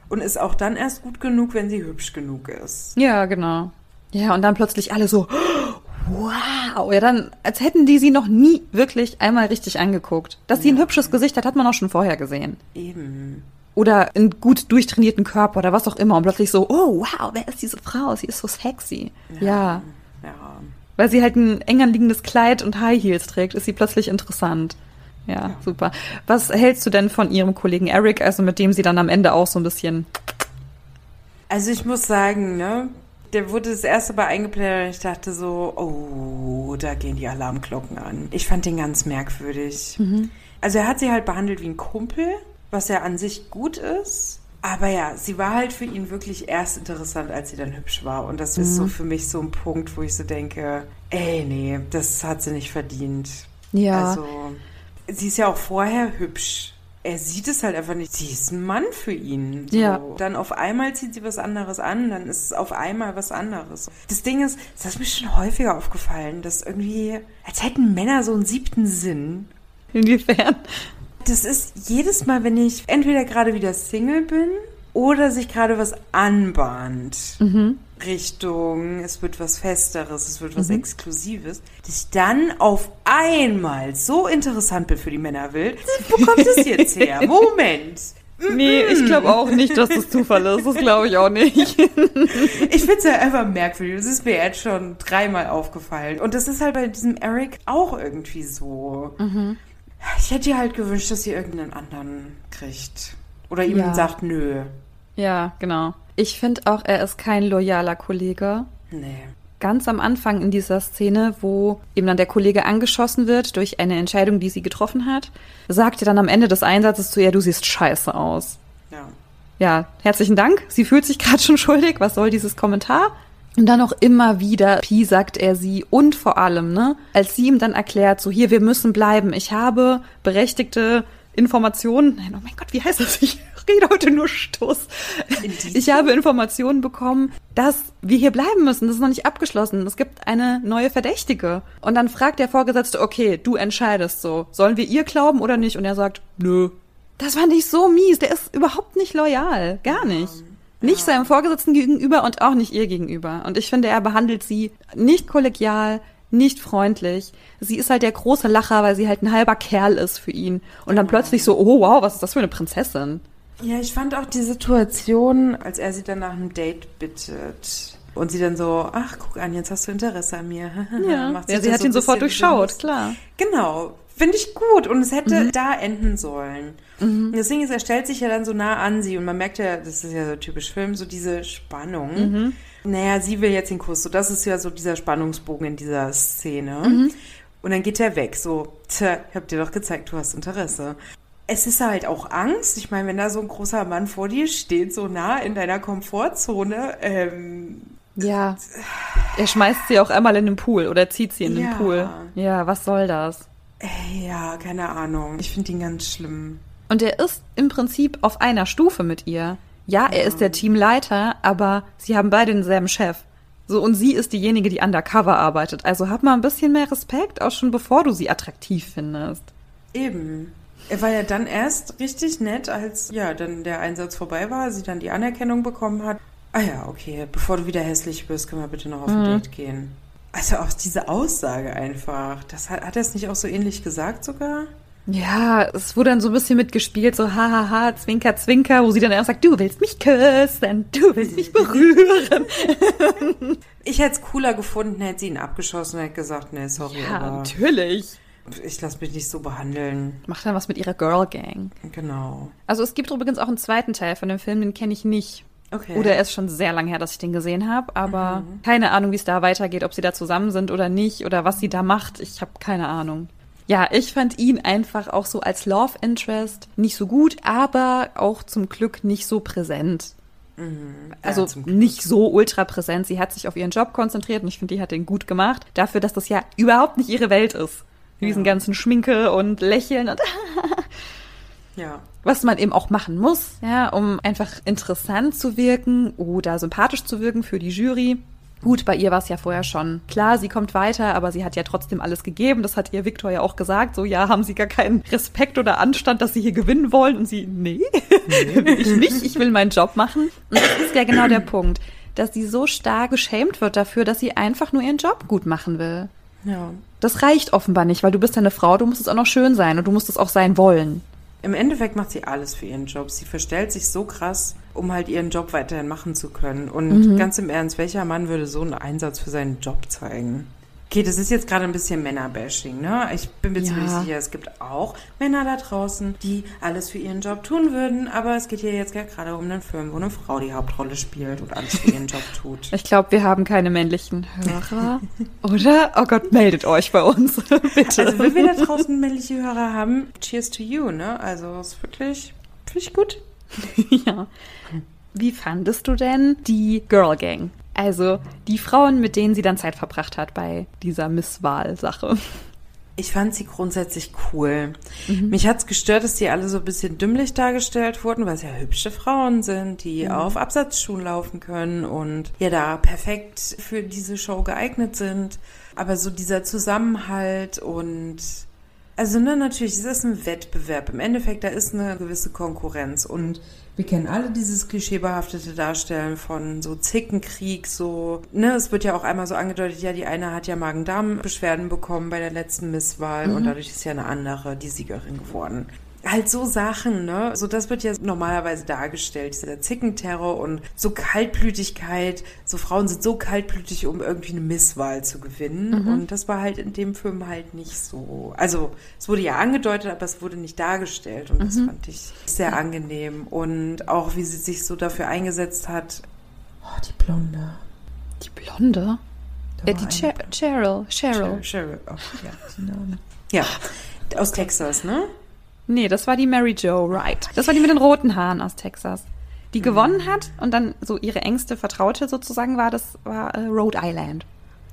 Und ist auch dann erst gut genug, wenn sie hübsch genug ist. Ja, genau. Ja, und dann plötzlich alle so, wow. Ja, dann, als hätten die sie noch nie wirklich einmal richtig angeguckt. Dass sie ein hübsches Gesicht hat, hat man auch schon vorher gesehen. Eben. Oder einen gut durchtrainierten Körper oder was auch immer. Und plötzlich so, oh, wow, wer ist diese Frau? Sie ist so sexy. Ja. Ja. Weil sie halt ein eng anliegendes Kleid und High Heels trägt, ist sie plötzlich interessant. Ja, ja, super. Was hältst du denn von ihrem Kollegen Eric, also mit dem sie dann am Ende auch so ein bisschen. Also ich muss sagen, ne, der wurde das erste Mal eingeblendet und ich dachte so, oh, da gehen die Alarmglocken an. Ich fand den ganz merkwürdig. Mhm. Also er hat sie halt behandelt wie ein Kumpel, was ja an sich gut ist. Aber ja, sie war halt für ihn wirklich erst interessant, als sie dann hübsch war. Und das mhm. ist so für mich so ein Punkt, wo ich so denke, ey, nee, das hat sie nicht verdient. Ja. Also, sie ist ja auch vorher hübsch. Er sieht es halt einfach nicht. Sie ist ein Mann für ihn. So. Ja. Dann auf einmal zieht sie was anderes an, dann ist es auf einmal was anderes. Das Ding ist, das ist mir schon häufiger aufgefallen, dass irgendwie, als hätten Männer so einen siebten Sinn. Inwiefern? Das ist jedes Mal, wenn ich entweder gerade wieder Single bin oder sich gerade was anbahnt. Mhm. Richtung, es wird was Festeres, es wird was mhm. Exklusives, dass ich dann auf einmal so interessant bin für die Männerwelt. Wo kommt das jetzt her? Moment. Nee, ich glaube auch nicht, dass das Zufall ist. Das glaube ich auch nicht. ich finde es ja einfach merkwürdig. Das ist mir jetzt schon dreimal aufgefallen. Und das ist halt bei diesem Eric auch irgendwie so. Mhm. Ich hätte ihr halt gewünscht, dass sie irgendeinen anderen kriegt. Oder ihm ja. sagt, nö. Ja, genau. Ich finde auch, er ist kein loyaler Kollege. Nee. Ganz am Anfang in dieser Szene, wo eben dann der Kollege angeschossen wird durch eine Entscheidung, die sie getroffen hat, sagt er dann am Ende des Einsatzes zu ihr, du siehst scheiße aus. Ja. Ja, herzlichen Dank. Sie fühlt sich gerade schon schuldig. Was soll dieses Kommentar? Und dann auch immer wieder, Pi sagt er sie und vor allem, ne, als sie ihm dann erklärt, so hier, wir müssen bleiben. Ich habe berechtigte Informationen. Nein, oh mein Gott, wie heißt das? Ich rede heute nur Stoß. Ich habe Informationen bekommen, dass wir hier bleiben müssen. Das ist noch nicht abgeschlossen. Es gibt eine neue Verdächtige. Und dann fragt der Vorgesetzte, okay, du entscheidest so. Sollen wir ihr glauben oder nicht? Und er sagt, nö. Das fand ich so mies. Der ist überhaupt nicht loyal. Gar nicht. Nicht seinem Vorgesetzten gegenüber und auch nicht ihr gegenüber. Und ich finde, er behandelt sie nicht kollegial, nicht freundlich. Sie ist halt der große Lacher, weil sie halt ein halber Kerl ist für ihn. Und dann plötzlich so, oh wow, was ist das für eine Prinzessin? Ja, ich fand auch die Situation, als er sie dann nach einem Date bittet. Und sie dann so, ach, guck an, jetzt hast du Interesse an mir. ja, ja sie hat so ihn sofort durchschaut, klar. Genau, finde ich gut. Und es hätte mhm. da enden sollen. Mhm. Ding ist, er stellt sich ja dann so nah an sie und man merkt ja, das ist ja so typisch Film, so diese Spannung. Mhm. Naja, sie will jetzt den Kuss. So, das ist ja so dieser Spannungsbogen in dieser Szene. Mhm. Und dann geht er weg, so, tja, ich hab dir doch gezeigt, du hast Interesse es ist halt auch Angst. Ich meine, wenn da so ein großer Mann vor dir steht, so nah in deiner Komfortzone. Ähm, ja. Er schmeißt sie auch einmal in den Pool oder zieht sie in ja. den Pool. Ja, was soll das? Ja, keine Ahnung. Ich finde ihn ganz schlimm. Und er ist im Prinzip auf einer Stufe mit ihr. Ja, er ja. ist der Teamleiter, aber sie haben beide denselben Chef. So, und sie ist diejenige, die undercover arbeitet. Also hab mal ein bisschen mehr Respekt, auch schon bevor du sie attraktiv findest. Eben. Er war ja dann erst richtig nett, als ja dann der Einsatz vorbei war, sie dann die Anerkennung bekommen hat. Ah ja, okay, bevor du wieder hässlich wirst, können wir bitte noch auf ein mhm. Date gehen. Also auch diese Aussage einfach. Das hat, hat er es nicht auch so ähnlich gesagt sogar? Ja, es wurde dann so ein bisschen mitgespielt, so hahaha, ha, ha, zwinker, zwinker, wo sie dann erst sagt, du willst mich küssen, du willst mich berühren. ich hätte es cooler gefunden, hätte sie ihn abgeschossen und hätte gesagt, nee, sorry. Ja, aber natürlich. Ich lasse mich nicht so behandeln. Macht dann was mit ihrer Girl Gang. Genau. Also es gibt übrigens auch einen zweiten Teil von dem Film, den kenne ich nicht. Okay. Oder er ist schon sehr lange her, dass ich den gesehen habe, aber mhm. keine Ahnung, wie es da weitergeht, ob sie da zusammen sind oder nicht oder was sie da macht. Ich habe keine Ahnung. Ja, ich fand ihn einfach auch so als Love Interest nicht so gut, aber auch zum Glück nicht so präsent. Mhm. Also ja, nicht so ultra präsent. Sie hat sich auf ihren Job konzentriert und ich finde, die hat den gut gemacht. Dafür, dass das ja überhaupt nicht ihre Welt ist. Diesen ganzen Schminke und Lächeln und ja. Was man eben auch machen muss, ja, um einfach interessant zu wirken oder sympathisch zu wirken für die Jury. Gut, bei ihr war es ja vorher schon klar, sie kommt weiter, aber sie hat ja trotzdem alles gegeben. Das hat ihr Viktor ja auch gesagt. So, ja, haben sie gar keinen Respekt oder Anstand, dass sie hier gewinnen wollen? Und sie, nee, nee. ich nicht, ich will meinen Job machen. Und das ist ja genau der Punkt, dass sie so stark geschämt wird dafür, dass sie einfach nur ihren Job gut machen will. Ja. Das reicht offenbar nicht, weil du bist ja eine Frau, du musst es auch noch schön sein und du musst es auch sein wollen. Im Endeffekt macht sie alles für ihren Job. Sie verstellt sich so krass, um halt ihren Job weiterhin machen zu können. Und mhm. ganz im Ernst, welcher Mann würde so einen Einsatz für seinen Job zeigen? Okay, das ist jetzt gerade ein bisschen Männerbashing, ne? Ich bin mir Ja. ziemlich sicher, es gibt auch Männer da draußen, die alles für ihren Job tun würden, aber es geht hier jetzt gerade um einen Film, wo eine Frau die Hauptrolle spielt und alles für ihren Job tut. Ich glaube, wir haben keine männlichen Hörer, oder? Oh Gott, meldet euch bei uns, bitte. Also, wenn wir da draußen männliche Hörer haben, cheers to you, ne? Also, ist wirklich, wirklich gut. ja. Wie fandest du denn die Girl Gang? Also die Frauen, mit denen sie dann Zeit verbracht hat bei dieser Misswahl-Sache. Ich fand sie grundsätzlich cool. Mich hat's gestört, dass die alle so ein bisschen dümmlich dargestellt wurden, weil es ja hübsche Frauen sind, die auf Absatzschuhen laufen können und ja da perfekt für diese Show geeignet sind. Aber so dieser Zusammenhalt und also ne, natürlich, es ist ein Wettbewerb. Im Endeffekt, da ist eine gewisse Konkurrenz. Und wir kennen alle dieses klischeebehaftete Darstellen von so Zickenkrieg, so, ne, es wird ja auch einmal so angedeutet, ja, die eine hat ja Magen-Darm-Beschwerden bekommen bei der letzten Misswahl und dadurch ist ja eine andere die Siegerin geworden. Halt so Sachen, ne? So, das wird ja normalerweise dargestellt, dieser Zickenterror und so Kaltblütigkeit. So Frauen sind so kaltblütig, um irgendwie eine Misswahl zu gewinnen. Und das war halt in dem Film halt nicht so. Also, es wurde ja angedeutet, aber es wurde nicht dargestellt. Und das fand ich sehr angenehm. Und auch, wie sie sich so dafür eingesetzt hat. Oh, die Blonde. Die Blonde? Da Äh, die Cher Cheryl. Cheryl. Cheryl. Cheryl. Oh, ja, die Namen. Ja, aus Texas, ne? Nee, das war die Mary Jo Wright. Das war die mit den roten Haaren aus Texas. Die gewonnen hat und dann so ihre engste Vertraute sozusagen war, das war äh, Rhode Island.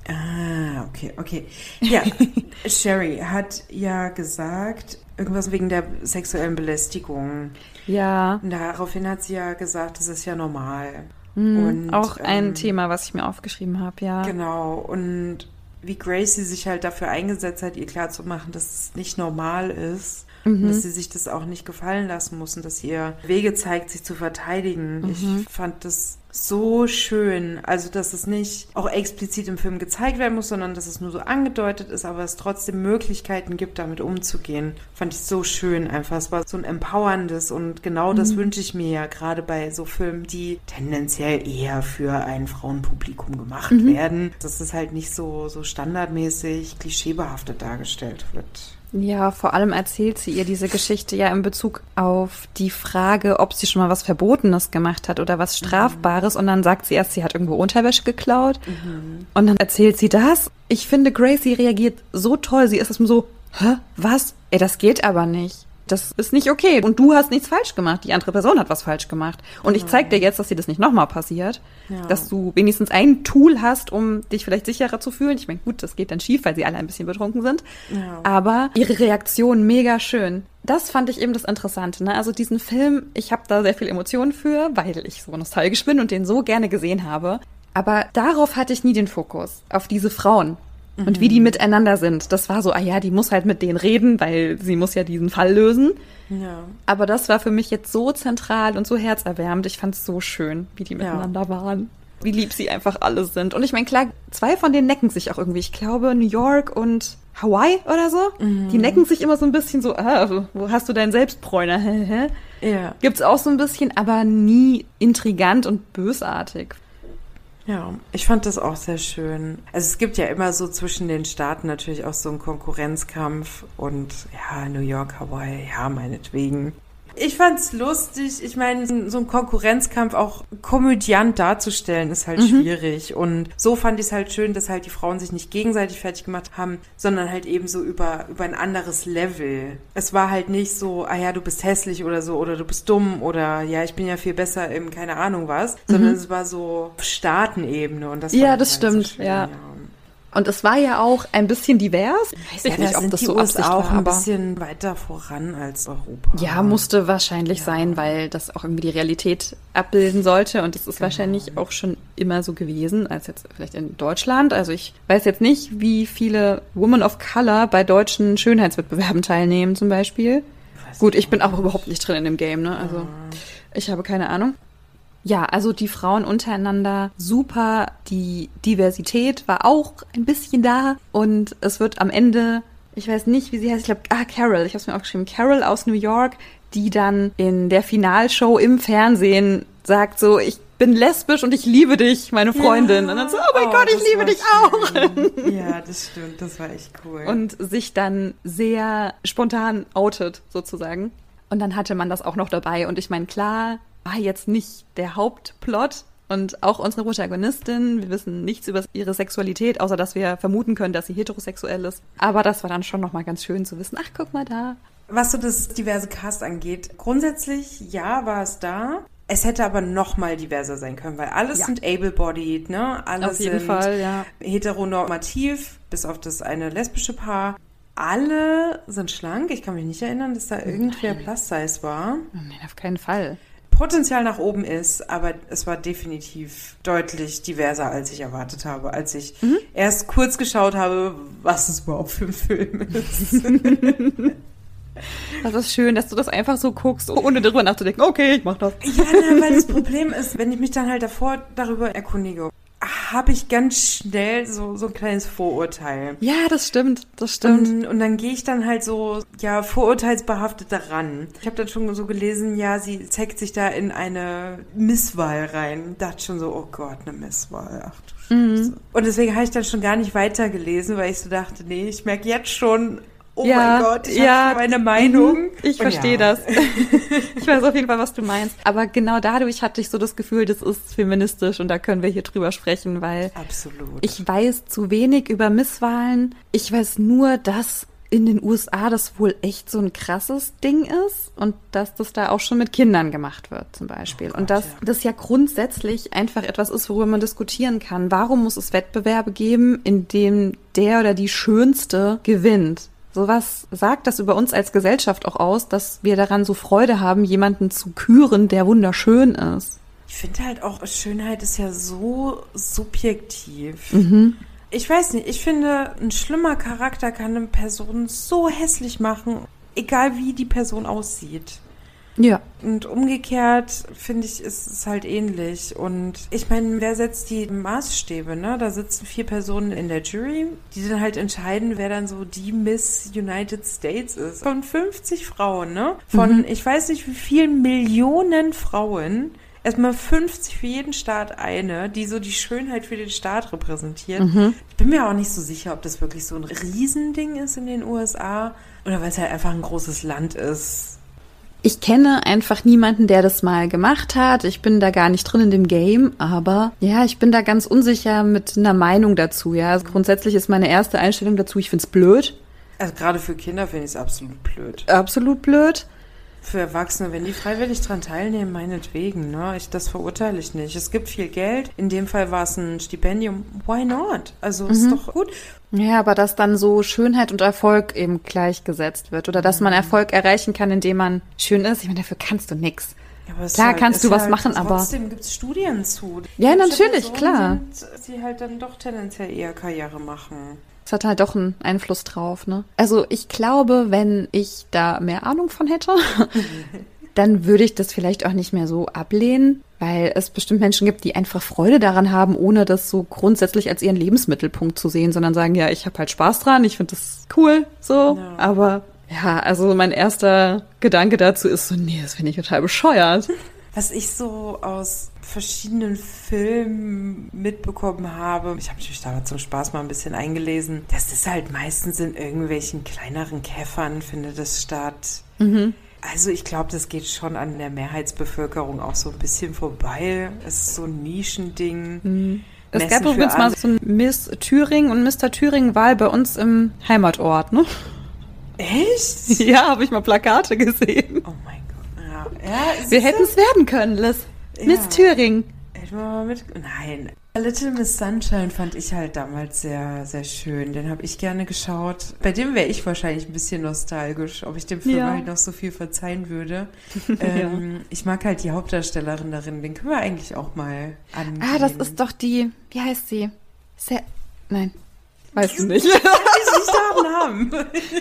Ah, okay, okay. Ja, Sherry hat ja gesagt, irgendwas wegen der sexuellen Belästigung. Ja, Und daraufhin hat sie ja gesagt, das ist ja normal. und, auch ein ähm, Thema, was ich mir aufgeschrieben habe, ja. Genau, und wie Gracie sich halt dafür eingesetzt hat, ihr klarzumachen, dass es nicht normal ist. Und dass sie sich das auch nicht gefallen lassen muss und dass ihr Wege zeigt, sich zu verteidigen. Ich fand das so schön. Also, dass es nicht auch explizit im Film gezeigt werden muss, sondern dass es nur so angedeutet ist, aber es trotzdem Möglichkeiten gibt, damit umzugehen. Fand ich so schön einfach. Es war so ein empowerndes und genau das wünsche ich mir ja gerade bei so Filmen, die tendenziell eher für ein Frauenpublikum gemacht werden. Dass es halt nicht so, so standardmäßig klischeebehaftet dargestellt wird. Ja, vor allem erzählt sie ihr diese Geschichte ja in Bezug auf die Frage, ob sie schon mal was Verbotenes gemacht hat oder was Strafbares. Und dann sagt sie erst, sie hat irgendwo Unterwäsche geklaut. Und dann erzählt sie das. Ich finde, Gracie reagiert so toll. Sie ist erstmal so, hä, was? Ey, das geht aber nicht. Das ist nicht okay. Und du hast nichts falsch gemacht. Die andere Person hat was falsch gemacht. Und ich zeig dir jetzt, dass dir das nicht nochmal passiert. Ja. Dass du wenigstens ein Tool hast, um dich vielleicht sicherer zu fühlen. Ich meine, gut, das geht dann schief, weil sie alle ein bisschen betrunken sind. Ja. Aber ihre Reaktion mega schön. Das fand ich eben das Interessante. Ne? Also diesen Film, ich habe da sehr viel Emotionen für, weil ich so nostalgisch bin und den so gerne gesehen habe. Aber darauf hatte ich nie den Fokus, auf diese Frauen. Und wie die miteinander sind. Das war so, ah ja, die muss halt mit denen reden, weil sie muss ja diesen Fall lösen. Ja. Aber das war für mich jetzt so zentral und so herzerwärmend. Ich fand es so schön, wie die miteinander waren. Wie lieb sie einfach alle sind. Und ich meine, klar, zwei von denen necken sich auch irgendwie. Ich glaube, New York und Hawaii oder so. Die necken sich immer so ein bisschen so, ah, wo hast du deinen Selbstbräuner? Ja. Gibt's auch so ein bisschen, aber nie intrigant und bösartig. Ja, ich fand das auch sehr schön. Also es gibt ja immer so zwischen den Staaten natürlich auch so einen Konkurrenzkampf und ja, New York, Hawaii, ja, meinetwegen. Ich fand's lustig. Ich meine, so ein Konkurrenzkampf auch komödiant darzustellen, ist halt schwierig. Und so fand ich es halt schön, dass halt die Frauen sich nicht gegenseitig fertig gemacht haben, sondern halt eben so über, über ein anderes Level. Es war halt nicht so, ah ja, du bist hässlich oder so, oder du bist dumm, oder ja, ich bin ja viel besser im keine Ahnung was, sondern es war so auf Staatenebene. Und das Ja, das halt so stimmt, schön, ja. Und es war ja auch ein bisschen divers. Weiß Ja, ich nicht, ob sind das die so USA Absicht auch war, ein bisschen weiter voran als Europa. Ja, musste wahrscheinlich sein, weil das auch irgendwie die Realität abbilden sollte. Und das ist wahrscheinlich auch schon immer so gewesen, als jetzt vielleicht in Deutschland. Also ich weiß jetzt nicht, wie viele Women of Color bei deutschen Schönheitswettbewerben teilnehmen zum Beispiel. Gut, ich bin auch überhaupt nicht drin in dem Game, ne? Also ich habe keine Ahnung. Ja, also die Frauen untereinander super. Die Diversität war auch ein bisschen da. Und es wird am Ende, ich weiß nicht, wie sie heißt, ich glaube, ah, Carol, ich habe es mir aufgeschrieben, Carol aus New York, die dann in der Finalshow im Fernsehen sagt so, ich bin lesbisch und ich liebe dich, meine Freundin. Ja. Und dann so, oh mein oh, Gott, ich liebe dich schön. auch. Ja, das stimmt, das war echt cool. Und sich dann sehr spontan outet, sozusagen. Und dann hatte man das auch noch dabei. Und ich meine, klar, war jetzt nicht der Hauptplot, und auch unsere Protagonistin, wir wissen nichts über ihre Sexualität, außer dass wir vermuten können, dass sie heterosexuell ist. Aber das war dann schon nochmal ganz schön zu wissen. Ach, guck mal da. Was so das diverse Cast angeht, grundsätzlich ja, war es da. Es hätte aber noch mal diverser sein können, weil alles ja. sind able-bodied, ne? Alle auf jeden sind Fall, ja. heteronormativ, bis auf das eine lesbische Paar. Alle sind schlank. Ich kann mich nicht erinnern, dass da irgendwer Plus-Size war. Nein, auf keinen Fall. Potenzial nach oben ist, aber es war definitiv deutlich diverser, als ich erwartet habe, als ich mhm. erst kurz geschaut habe, was es überhaupt für ein Film ist. Das ist schön, dass du das einfach so guckst, ohne darüber nachzudenken, okay, ich mach das. Ja, na, weil das Problem ist, wenn ich mich dann halt davor darüber erkundige, habe ich ganz schnell so, so ein kleines Vorurteil. Ja, das stimmt, das stimmt. Und, und dann gehe ich dann halt so, ja, vorurteilsbehaftet daran. Ich habe dann schon so gelesen, ja, sie zeigt sich da in eine Misswahl rein. Dachte schon so, oh Gott, eine Misswahl, ach du mhm. Scheiße. Und deswegen habe ich dann schon gar nicht weitergelesen, weil ich so dachte, nee, ich merke jetzt schon, oh ja, mein Gott, ich ja, habe meine Meinung. Mhm, ich verstehe ja. das. ich weiß auf jeden Fall, was du meinst. Aber genau dadurch hatte ich so das Gefühl, das ist feministisch und da können wir hier drüber sprechen, weil Absolut. ich weiß zu wenig über Misswahlen. Ich weiß nur, dass in den USA das wohl echt so ein krasses Ding ist und dass das da auch schon mit Kindern gemacht wird zum Beispiel. Oh Gott, und dass ja. das ja grundsätzlich einfach etwas ist, worüber man diskutieren kann. Warum muss es Wettbewerbe geben, in dem der oder die Schönste gewinnt? Sowas sagt das über uns als Gesellschaft auch aus, dass wir daran so Freude haben, jemanden zu küren, der wunderschön ist. Ich finde halt auch, Schönheit ist ja so subjektiv. Mhm. Ich weiß nicht, ich finde, ein schlimmer Charakter kann eine Person so hässlich machen, egal wie die Person aussieht. Ja. Und umgekehrt finde ich, ist es halt ähnlich. Und ich meine, wer setzt die Maßstäbe, ne? Da sitzen vier Personen in der Jury, die dann halt entscheiden, wer dann so die Miss United States ist. Von 50 Frauen, ne? Von mhm. ich weiß nicht wie vielen Millionen Frauen. Erstmal 50 für jeden Staat eine, die so die Schönheit für den Staat repräsentiert. Mhm. Ich bin mir auch nicht so sicher, ob das wirklich so ein Riesending ist in den USA oder weil es halt einfach ein großes Land ist ich kenne einfach niemanden, der das mal gemacht hat. Ich bin da gar nicht drin in dem Game, aber ja, ich bin da ganz unsicher mit einer Meinung dazu. Ja, also grundsätzlich ist meine erste Einstellung dazu, ich find's blöd. Also gerade für Kinder finde ich es absolut blöd. Absolut blöd. Für Erwachsene, wenn die freiwillig dran teilnehmen, meinetwegen, ne? Ich, das verurteile ich nicht. Es gibt viel Geld. In dem Fall war es ein Stipendium. Why not? Also mhm. ist doch gut. Ja, aber dass dann so Schönheit und Erfolg eben gleichgesetzt wird oder dass man mhm. Erfolg erreichen kann, indem man schön ist. Ich meine, dafür kannst du nix. Ja, klar halt, kannst du was halt, machen, aber trotzdem gibt es Studien zu. Ja, natürlich, klar. Sind, die halt dann doch tendenziell eher Karriere machen. Es hat halt doch einen Einfluss drauf, ne? Also ich glaube, wenn ich da mehr Ahnung von hätte, dann würde ich das vielleicht auch nicht mehr so ablehnen, weil es bestimmt Menschen gibt, die einfach Freude daran haben, ohne das so grundsätzlich als ihren Lebensmittelpunkt zu sehen, sondern sagen, ja, ich habe halt Spaß dran, ich finde das cool, so, ja. aber ja, also mein erster Gedanke dazu ist so, nee, das finde ich total bescheuert. Was ich so aus verschiedenen Filmen mitbekommen habe, ich habe mich da zum Spaß mal ein bisschen eingelesen, das ist halt meistens in irgendwelchen kleineren Käffern findet es statt. Mhm. Also ich glaube, das geht schon an der Mehrheitsbevölkerung auch so ein bisschen vorbei. Es ist so ein Nischending. Mhm. Es gab übrigens mal so ein Miss Thüringen und Mr. Thüringen-Wahl bei uns im Heimatort, ne? Echt? Ja, habe ich mal Plakate gesehen. Oh mein Gott. Ja, Wir hätten es werden können, Liz. Ja. Miss Thüringen. Hätten wir mal mit. Nein, Little Miss Sunshine fand ich halt damals sehr, sehr schön. Den habe ich gerne geschaut. Bei dem wäre ich wahrscheinlich ein bisschen nostalgisch, ob ich dem Film ja. halt noch so viel verzeihen würde. ähm, ja. Ich mag halt die Hauptdarstellerin darin. Den können wir eigentlich auch mal angehen. Ah, das ist doch die, wie heißt sie? Sa Nein, Weißt du nicht. Namen.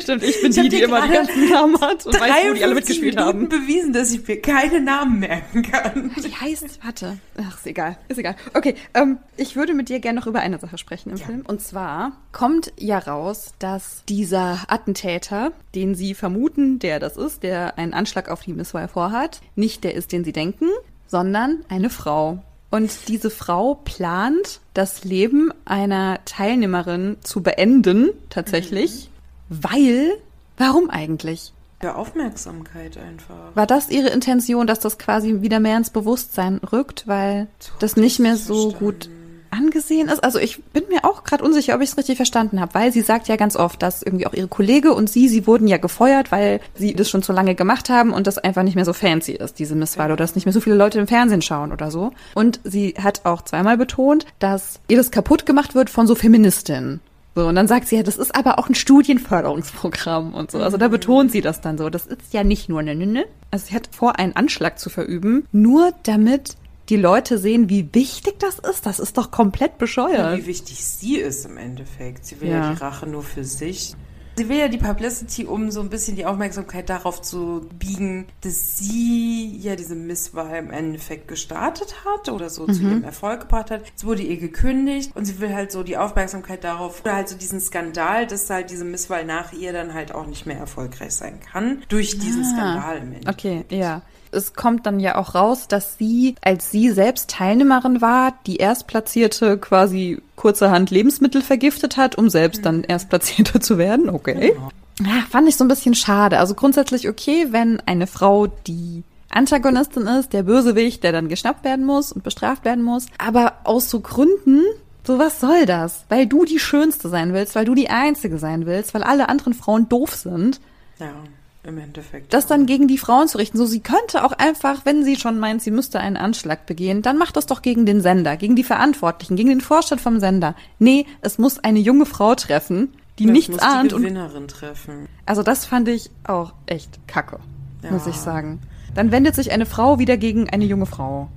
Stimmt, ich bin ich die, die immer die ganzen Namen hat und weiß, wo die alle mitgespielt Minuten haben. bewiesen, dass ich mir keine Namen merken kann. Die heißt, warte, ach, ist egal, ist egal. Okay, ähm, ich würde mit dir gerne noch über eine Sache sprechen im ja. Film. Und zwar kommt ja raus, dass dieser Attentäter, den sie vermuten, der das ist, der einen Anschlag auf die Miss vorhat, nicht der ist, den sie denken, sondern eine Frau. Und diese Frau plant, das Leben einer Teilnehmerin zu beenden, tatsächlich, weil, warum eigentlich? Für Aufmerksamkeit einfach. War das ihre Intention, dass das quasi wieder mehr ins Bewusstsein rückt, weil So das nicht mehr so verstanden. gut angesehen ist? Also ich bin mir auch gerade unsicher, ob ich es richtig verstanden habe, weil sie sagt ja ganz oft, dass irgendwie auch ihre Kollege und sie, sie wurden ja gefeuert, weil sie das schon zu lange gemacht haben und das einfach nicht mehr so fancy ist, diese Misswahl, oder dass nicht mehr so viele Leute im Fernsehen schauen oder so. Und sie hat auch zweimal betont, dass ihr das kaputt gemacht wird von so Feministinnen. So, und dann sagt sie ja, das ist aber auch ein Studienförderungsprogramm und so. Also da betont sie das dann so. Das ist ja nicht nur ne, ne, ne. Also sie hat vor, einen Anschlag zu verüben, nur damit die Leute sehen, wie wichtig das ist. Das ist doch komplett bescheuert. Wie wichtig sie ist im Endeffekt. Sie will ja. Ja. die Rache nur für sich. Sie will ja die Publicity, um so ein bisschen die Aufmerksamkeit darauf zu biegen, dass sie ja diese Misswahl im Endeffekt gestartet hat oder so zu ihrem Erfolg gebracht hat. Es wurde ihr gekündigt und sie will halt so die Aufmerksamkeit darauf oder halt so diesen Skandal, dass halt diese Misswahl nach ihr dann halt auch nicht mehr erfolgreich sein kann. Durch diesen Ah. Skandal im Endeffekt. Okay, ja. Es kommt dann ja auch raus, dass sie, als sie selbst Teilnehmerin war, die Erstplatzierte quasi kurzerhand Lebensmittel vergiftet hat, um selbst dann Erstplatzierte zu werden. Okay. Ja, fand ich so ein bisschen schade. Also grundsätzlich okay, wenn eine Frau die Antagonistin ist, der Bösewicht, der dann geschnappt werden muss und bestraft werden muss. Aber aus so Gründen, so was soll das? Weil du die Schönste sein willst, weil du die Einzige sein willst, weil alle anderen Frauen doof sind Ja, im Endeffekt. das dann gegen die Frauen zu richten. So, sie könnte auch einfach, wenn sie schon meint, sie müsste einen Anschlag begehen, dann macht das doch gegen den Sender, gegen die Verantwortlichen, gegen den Vorstand vom Sender. Nee, es muss eine junge Frau treffen, die Das nichts muss ahnt. die Und Gewinnerin treffen. also das fand ich auch echt kacke, muss Ja. ich sagen. Dann wendet sich eine Frau wieder gegen eine junge Frau.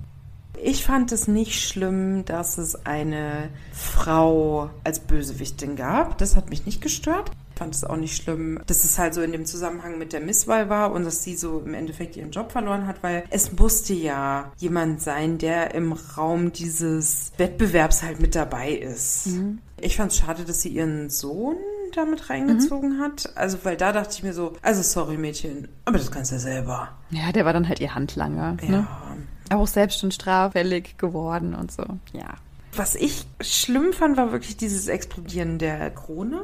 Ich fand es nicht schlimm, dass es eine Frau als Bösewichtin gab. Das hat mich nicht gestört. Ich fand es auch nicht schlimm, dass es halt so in dem Zusammenhang mit der Misswahl war und dass sie so im Endeffekt ihren Job verloren hat, weil es musste ja jemand sein, der im Raum dieses Wettbewerbs halt mit dabei ist. Ich fand es schade, dass sie ihren Sohn damit reingezogen hat. Also, weil da dachte ich mir so, also sorry Mädchen, aber das kannst du ja selber. Ja, der war dann halt ihr Handlanger. Ja. Ne? Aber auch selbst schon straffällig geworden und so. Ja. Was ich schlimm fand, war wirklich dieses Explodieren der Krone.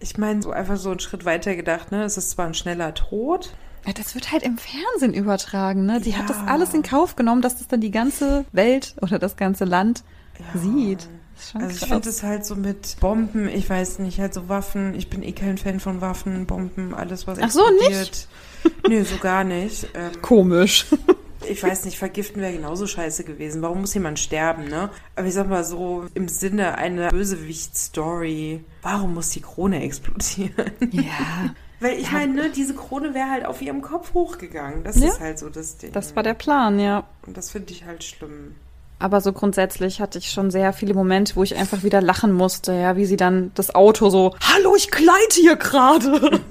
Ich meine, so einfach so einen Schritt weiter gedacht, ne? Es ist zwar ein schneller Tod. Ja, das wird halt im Fernsehen übertragen, ne? Die hat das Ja. alles in Kauf genommen, dass das dann die ganze Welt oder das ganze Land sieht. Ist schon Also ich finde es halt so mit Bomben, ich weiß nicht, halt so Waffen. Ich bin eh kein Fan von Waffen, Bomben, alles was Ach so, explodiert. Nö, so gar nicht. Ähm, komisch. Ich weiß nicht, vergiften wäre genauso scheiße gewesen. Warum muss jemand sterben, ne? Aber ich sag mal so, im Sinne einer Bösewicht-Story, warum muss die Krone explodieren? ja, Weil ich meine, ne, diese Krone wäre halt auf ihrem Kopf hochgegangen. Das Ja. ist halt so das Ding. das war der Plan, ja. Und das finde ich halt schlimm. Aber so grundsätzlich hatte ich schon sehr viele Momente, wo ich einfach wieder lachen musste, ja, wie sie dann das Auto so, hallo, ich kleid hier gerade.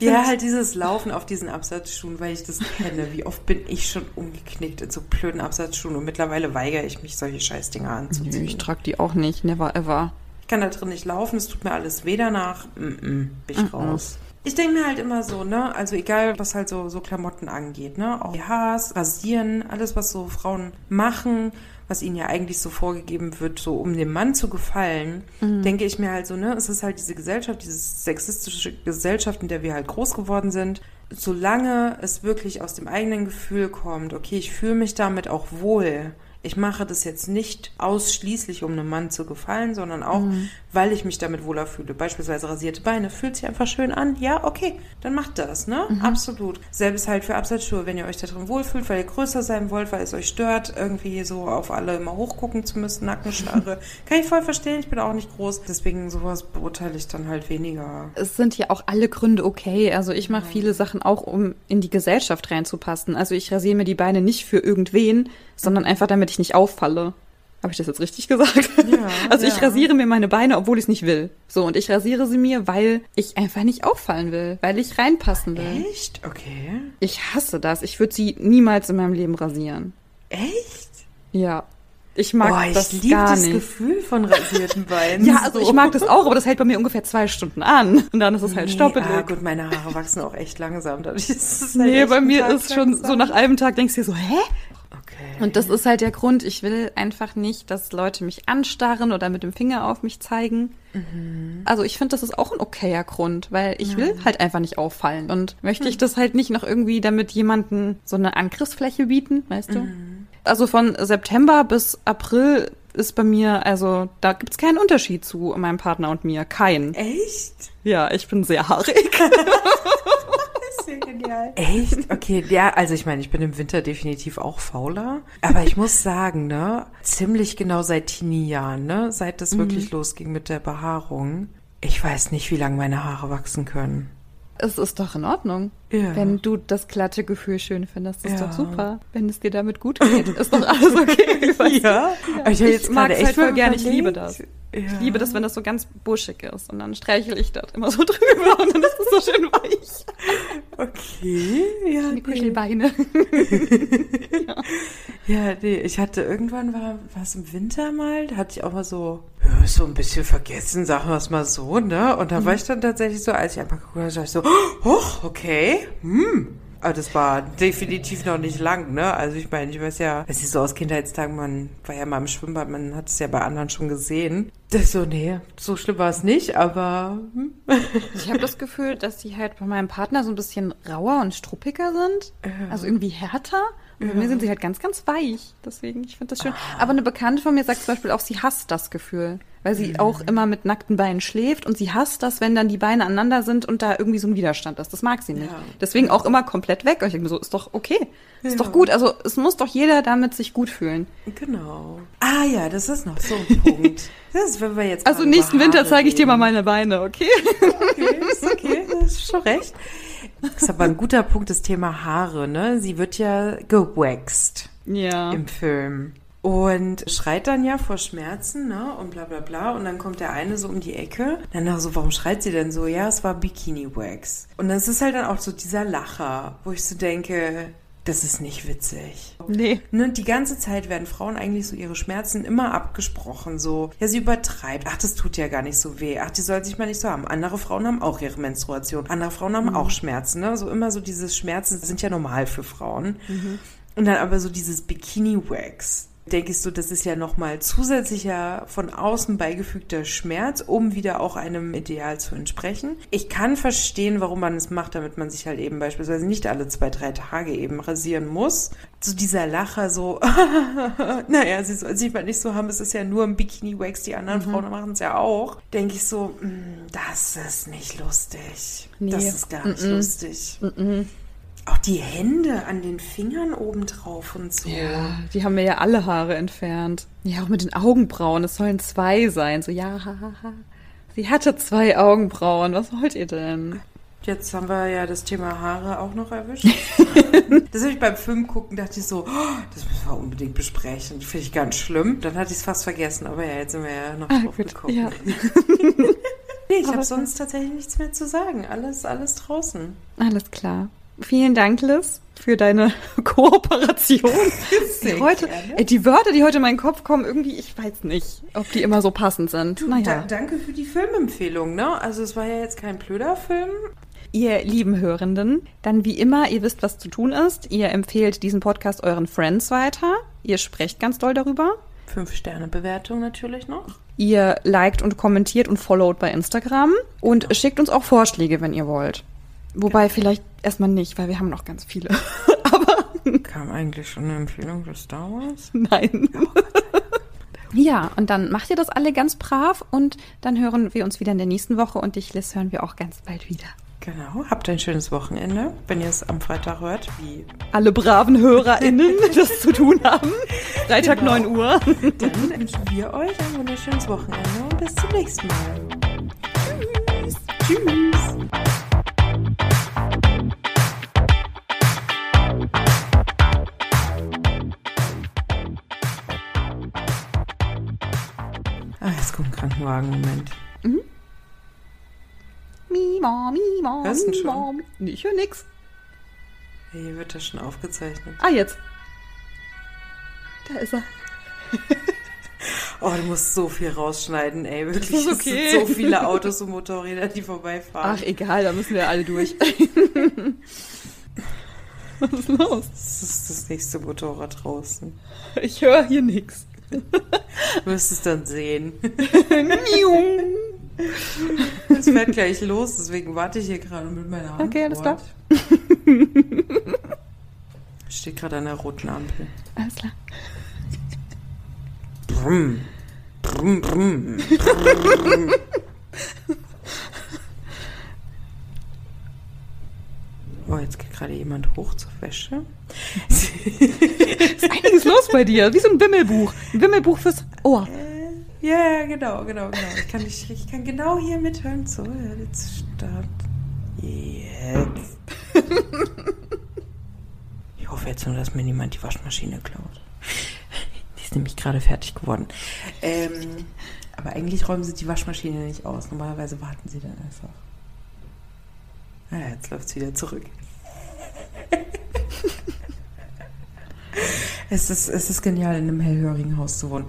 Ja, halt dieses Laufen auf diesen Absatzschuhen, weil ich das kenne. Wie oft bin ich schon umgeknickt in so blöden Absatzschuhen und mittlerweile weigere ich mich, solche Scheißdinger anzuziehen. ich trage die auch nicht, never ever. Ich kann da drin nicht laufen, es tut mir alles weh danach. Mm -mm, bin ich raus. Ich denke mir halt immer so, ne, also egal, was halt so, so Klamotten angeht, ne, auch Haars, Rasieren, alles, was so Frauen machen, was ihnen ja eigentlich so vorgegeben wird, so um dem Mann zu gefallen, denke ich mir halt so, ne, es ist halt diese Gesellschaft, diese sexistische Gesellschaft, in der wir halt groß geworden sind. Solange es wirklich aus dem eigenen Gefühl kommt, okay, ich fühle mich damit auch wohl, ich mache das jetzt nicht ausschließlich, um einem Mann zu gefallen, sondern auch, weil ich mich damit wohler fühle. Beispielsweise rasierte Beine, fühlt sich einfach schön an. Ja, okay, dann macht das, ne? Absolut. Selbes halt für Absatzschuhe, wenn ihr euch da drin wohlfühlt, weil ihr größer sein wollt, weil es euch stört, irgendwie so auf alle immer hochgucken zu müssen, Nackenstarre. Kann ich voll verstehen, ich bin auch nicht groß. Deswegen sowas beurteile ich dann halt weniger. Es sind ja auch alle Gründe okay. Also ich mache viele Sachen auch, um in die Gesellschaft reinzupassen. Also ich rasiere mir die Beine nicht für irgendwen, sondern einfach damit ich nicht auffalle. Habe ich das jetzt richtig gesagt? Ja, also ich ja. rasiere mir meine Beine, obwohl ich es nicht will. So, und ich rasiere sie mir, weil ich einfach nicht auffallen will, weil ich reinpassen will. Echt? Okay. Ich hasse das. Ich würde sie niemals in meinem Leben rasieren. Echt? Ja. Ich mag Boah, das ich liebe gar das nicht. Gefühl von rasierten Beinen. Ja, also so. ich mag das auch, aber das hält bei mir ungefähr zwei Stunden an. Und dann ist es halt Nee, stoppelig. Ah, gut, meine Haare wachsen auch echt langsam. Dadurch ist es halt Nee, bei mir ist schon so nach einem Tag denkst du dir so, hä? Und das ist halt der Grund. Ich will einfach nicht, dass Leute mich anstarren oder mit dem Finger auf mich zeigen. Mhm. Also ich finde, das ist auch ein okayer Grund, weil ich ja. will halt einfach nicht auffallen. Und möchte ich mhm. das halt nicht noch irgendwie damit jemanden so eine Angriffsfläche bieten, weißt du? Mhm. Also von September bis April ist bei mir, also da gibt es keinen Unterschied zu meinem Partner und mir. Kein. Echt? Ja, ich bin sehr haarig. genial. Echt? Okay, ja, also ich meine, ich bin im Winter definitiv auch fauler. Aber ich muss sagen, ne, ziemlich genau seit Teenie-Jahren, ne, seit das mhm. wirklich losging mit der Behaarung. Ich weiß nicht, wie lange meine Haare wachsen können es ist doch in Ordnung. Ja. Wenn du das glatte Gefühl schön findest, ist ja. doch super. Wenn es dir damit gut geht, ist doch alles okay. ja. ja. Ich, ich mag es halt voll gerne, ich liebe das. Ja. Ich liebe das, wenn das so ganz buschig ist. Und dann streichel ich das immer so drüber und dann ist so schön weich. Okay, ja. Die Kuschelbeine. ja. ja, nee, ich hatte irgendwann, war es im Winter mal, da hatte ich auch mal so, ja, so ein bisschen vergessen, sagen wir es mal so, ne? Und da mhm. war ich dann tatsächlich so, als ich einfach geguckt habe, ich so, oh, okay, hm aber das war definitiv noch nicht lang, ne? Also ich meine, ich weiß ja, es ist so aus Kindheitstagen, man war ja mal im Schwimmbad, man hat es ja bei anderen schon gesehen. Das ist so, nee, so schlimm war es nicht, aber. Hm. Ich habe das Gefühl, dass die halt bei meinem Partner so ein bisschen rauer und struppiger sind. Also irgendwie härter. Bei mir sind sie halt ganz, ganz weich. Deswegen, ich finde das schön. Ah. Aber eine Bekannte von mir sagt zum Beispiel auch, sie hasst das Gefühl weil sie mhm. auch immer mit nackten Beinen schläft und sie hasst das, wenn dann die Beine aneinander sind und da irgendwie so ein Widerstand ist. Das mag sie nicht. Ja. Deswegen auch immer komplett weg. Und ich denke mir so, ist doch okay. Ist ja. doch gut. Also es muss doch jeder damit sich gut fühlen. Genau. Ah ja, das ist noch so ein Punkt. Das ist, wenn wir jetzt also nächsten Winter zeige ich dir mal meine Beine, okay? Okay, ist okay, das ist schon recht. Das ist aber ein guter Punkt, das Thema Haare, ne? Sie wird ja gewaxt. Ja. Im Film. Und schreit dann ja vor Schmerzen, ne? Und bla bla bla. Und dann kommt der eine so um die Ecke. Dann so, also, warum schreit sie denn so? Ja, es war Bikini-Wax. Und das ist halt dann auch so dieser Lacher, wo ich so denke, das ist nicht witzig. Nee. Ne, die ganze Zeit werden Frauen eigentlich so ihre Schmerzen immer abgesprochen. So, ja, sie übertreibt. Ach, das tut ja gar nicht so weh. Ach, die soll sich mal nicht so haben. Andere Frauen haben auch ihre Menstruation. Andere Frauen haben mhm. auch Schmerzen. Ne? So immer so dieses Schmerzen sind ja normal für Frauen. Mhm. Und dann aber so dieses Bikini-Wax denke ich so, das ist ja nochmal zusätzlicher von außen beigefügter Schmerz, um wieder auch einem Ideal zu entsprechen. Ich kann verstehen, warum man es macht, damit man sich halt eben beispielsweise nicht alle zwei, drei Tage eben rasieren muss. So dieser Lacher so, naja, sie soll sich mal nicht so haben, es ist ja nur ein Bikini-Wax, die anderen mhm. Frauen machen es ja auch. Denke ich so, mm, das ist nicht lustig. Nee. Das ist gar nicht -mm. lustig. Auch die Hände an den Fingern obendrauf und so. Ja, die haben mir ja alle Haare entfernt. Ja, auch mit den Augenbrauen. Es sollen zwei sein. So, ja, hahaha. Sie hatte zwei Augenbrauen. Was wollt ihr denn? Jetzt haben wir ja das Thema Haare auch noch erwischt. das habe ich beim Film gucken, dachte ich so, oh, das müssen wir unbedingt besprechen. Finde ich ganz schlimm. Dann hatte ich es fast vergessen, aber ja, jetzt sind wir ja noch ah, drauf gekommen. Ja. nee, ich habe sonst tatsächlich nichts mehr zu sagen. Alles, alles draußen. Alles klar. Vielen Dank, Liz, für deine Kooperation. Sehr heute, ey, die Wörter, die heute in meinen Kopf kommen, irgendwie, ich weiß nicht, ob die immer so passend sind. Du, naja. da, danke für die Filmempfehlung, ne? Also es war ja jetzt kein blöder Film. Ihr lieben Hörenden, dann wie immer, ihr wisst, was zu tun ist. Ihr empfehlt diesen Podcast euren Friends weiter. Ihr sprecht ganz doll darüber. Fünf-Sterne-Bewertung natürlich noch. Ihr liked und kommentiert und followt bei Instagram und schickt uns auch Vorschläge, wenn ihr wollt. Wobei vielleicht erstmal nicht, weil wir haben noch ganz viele. Aber. Kam eigentlich schon eine Empfehlung für Star Wars? Nein. ja, und dann macht ihr das alle ganz brav und dann hören wir uns wieder in der nächsten Woche und dich, Liz, hören wir auch ganz bald wieder. Genau, habt ein schönes Wochenende, wenn ihr es am Freitag hört, wie alle braven HörerInnen das zu tun haben. Freitag genau. 9 Uhr. Dann wünschen wir euch ein wunderschönes Wochenende und bis zum nächsten Mal. Tschüss. Tschüss. Jetzt kommt ein Krankenwagen, Moment. Mhm. Mima, Mima, Hörst du schon? Nee, ich höre nix. Hier wird das schon aufgezeichnet. Ah, jetzt. Da ist er. oh, du musst so viel rausschneiden, ey. Wirklich. Das ist okay. Es sind so viele Autos und Motorräder, die vorbeifahren. Ach, egal, da müssen wir alle durch. Was ist los? Das ist das nächste Motorrad draußen. Ich höre hier nichts. Du wirst es dann sehen. Es fährt gleich los, deswegen warte ich hier gerade mit meiner Hand. Okay, alles klar. Steht gerade an der roten Ampel. Alles klar. Brumm. Brumm, brumm. brumm. Oh, jetzt geht gerade jemand hoch zur Wäsche. Ist einiges los bei dir. Wie so ein Wimmelbuch. Ein Wimmelbuch fürs Ohr. Äh, Ja, genau, genau, genau. Ich kann, nicht, ich kann genau hier mithören. So, jetzt start. Jetzt. Ich hoffe jetzt nur, dass mir niemand die Waschmaschine klaut. Die ist nämlich gerade fertig geworden. Ähm, aber eigentlich räumen sie die Waschmaschine nicht aus. Normalerweise warten sie dann einfach. Ah, jetzt läuft es wieder zurück. Es ist, es ist genial, in einem hellhörigen Haus zu wohnen.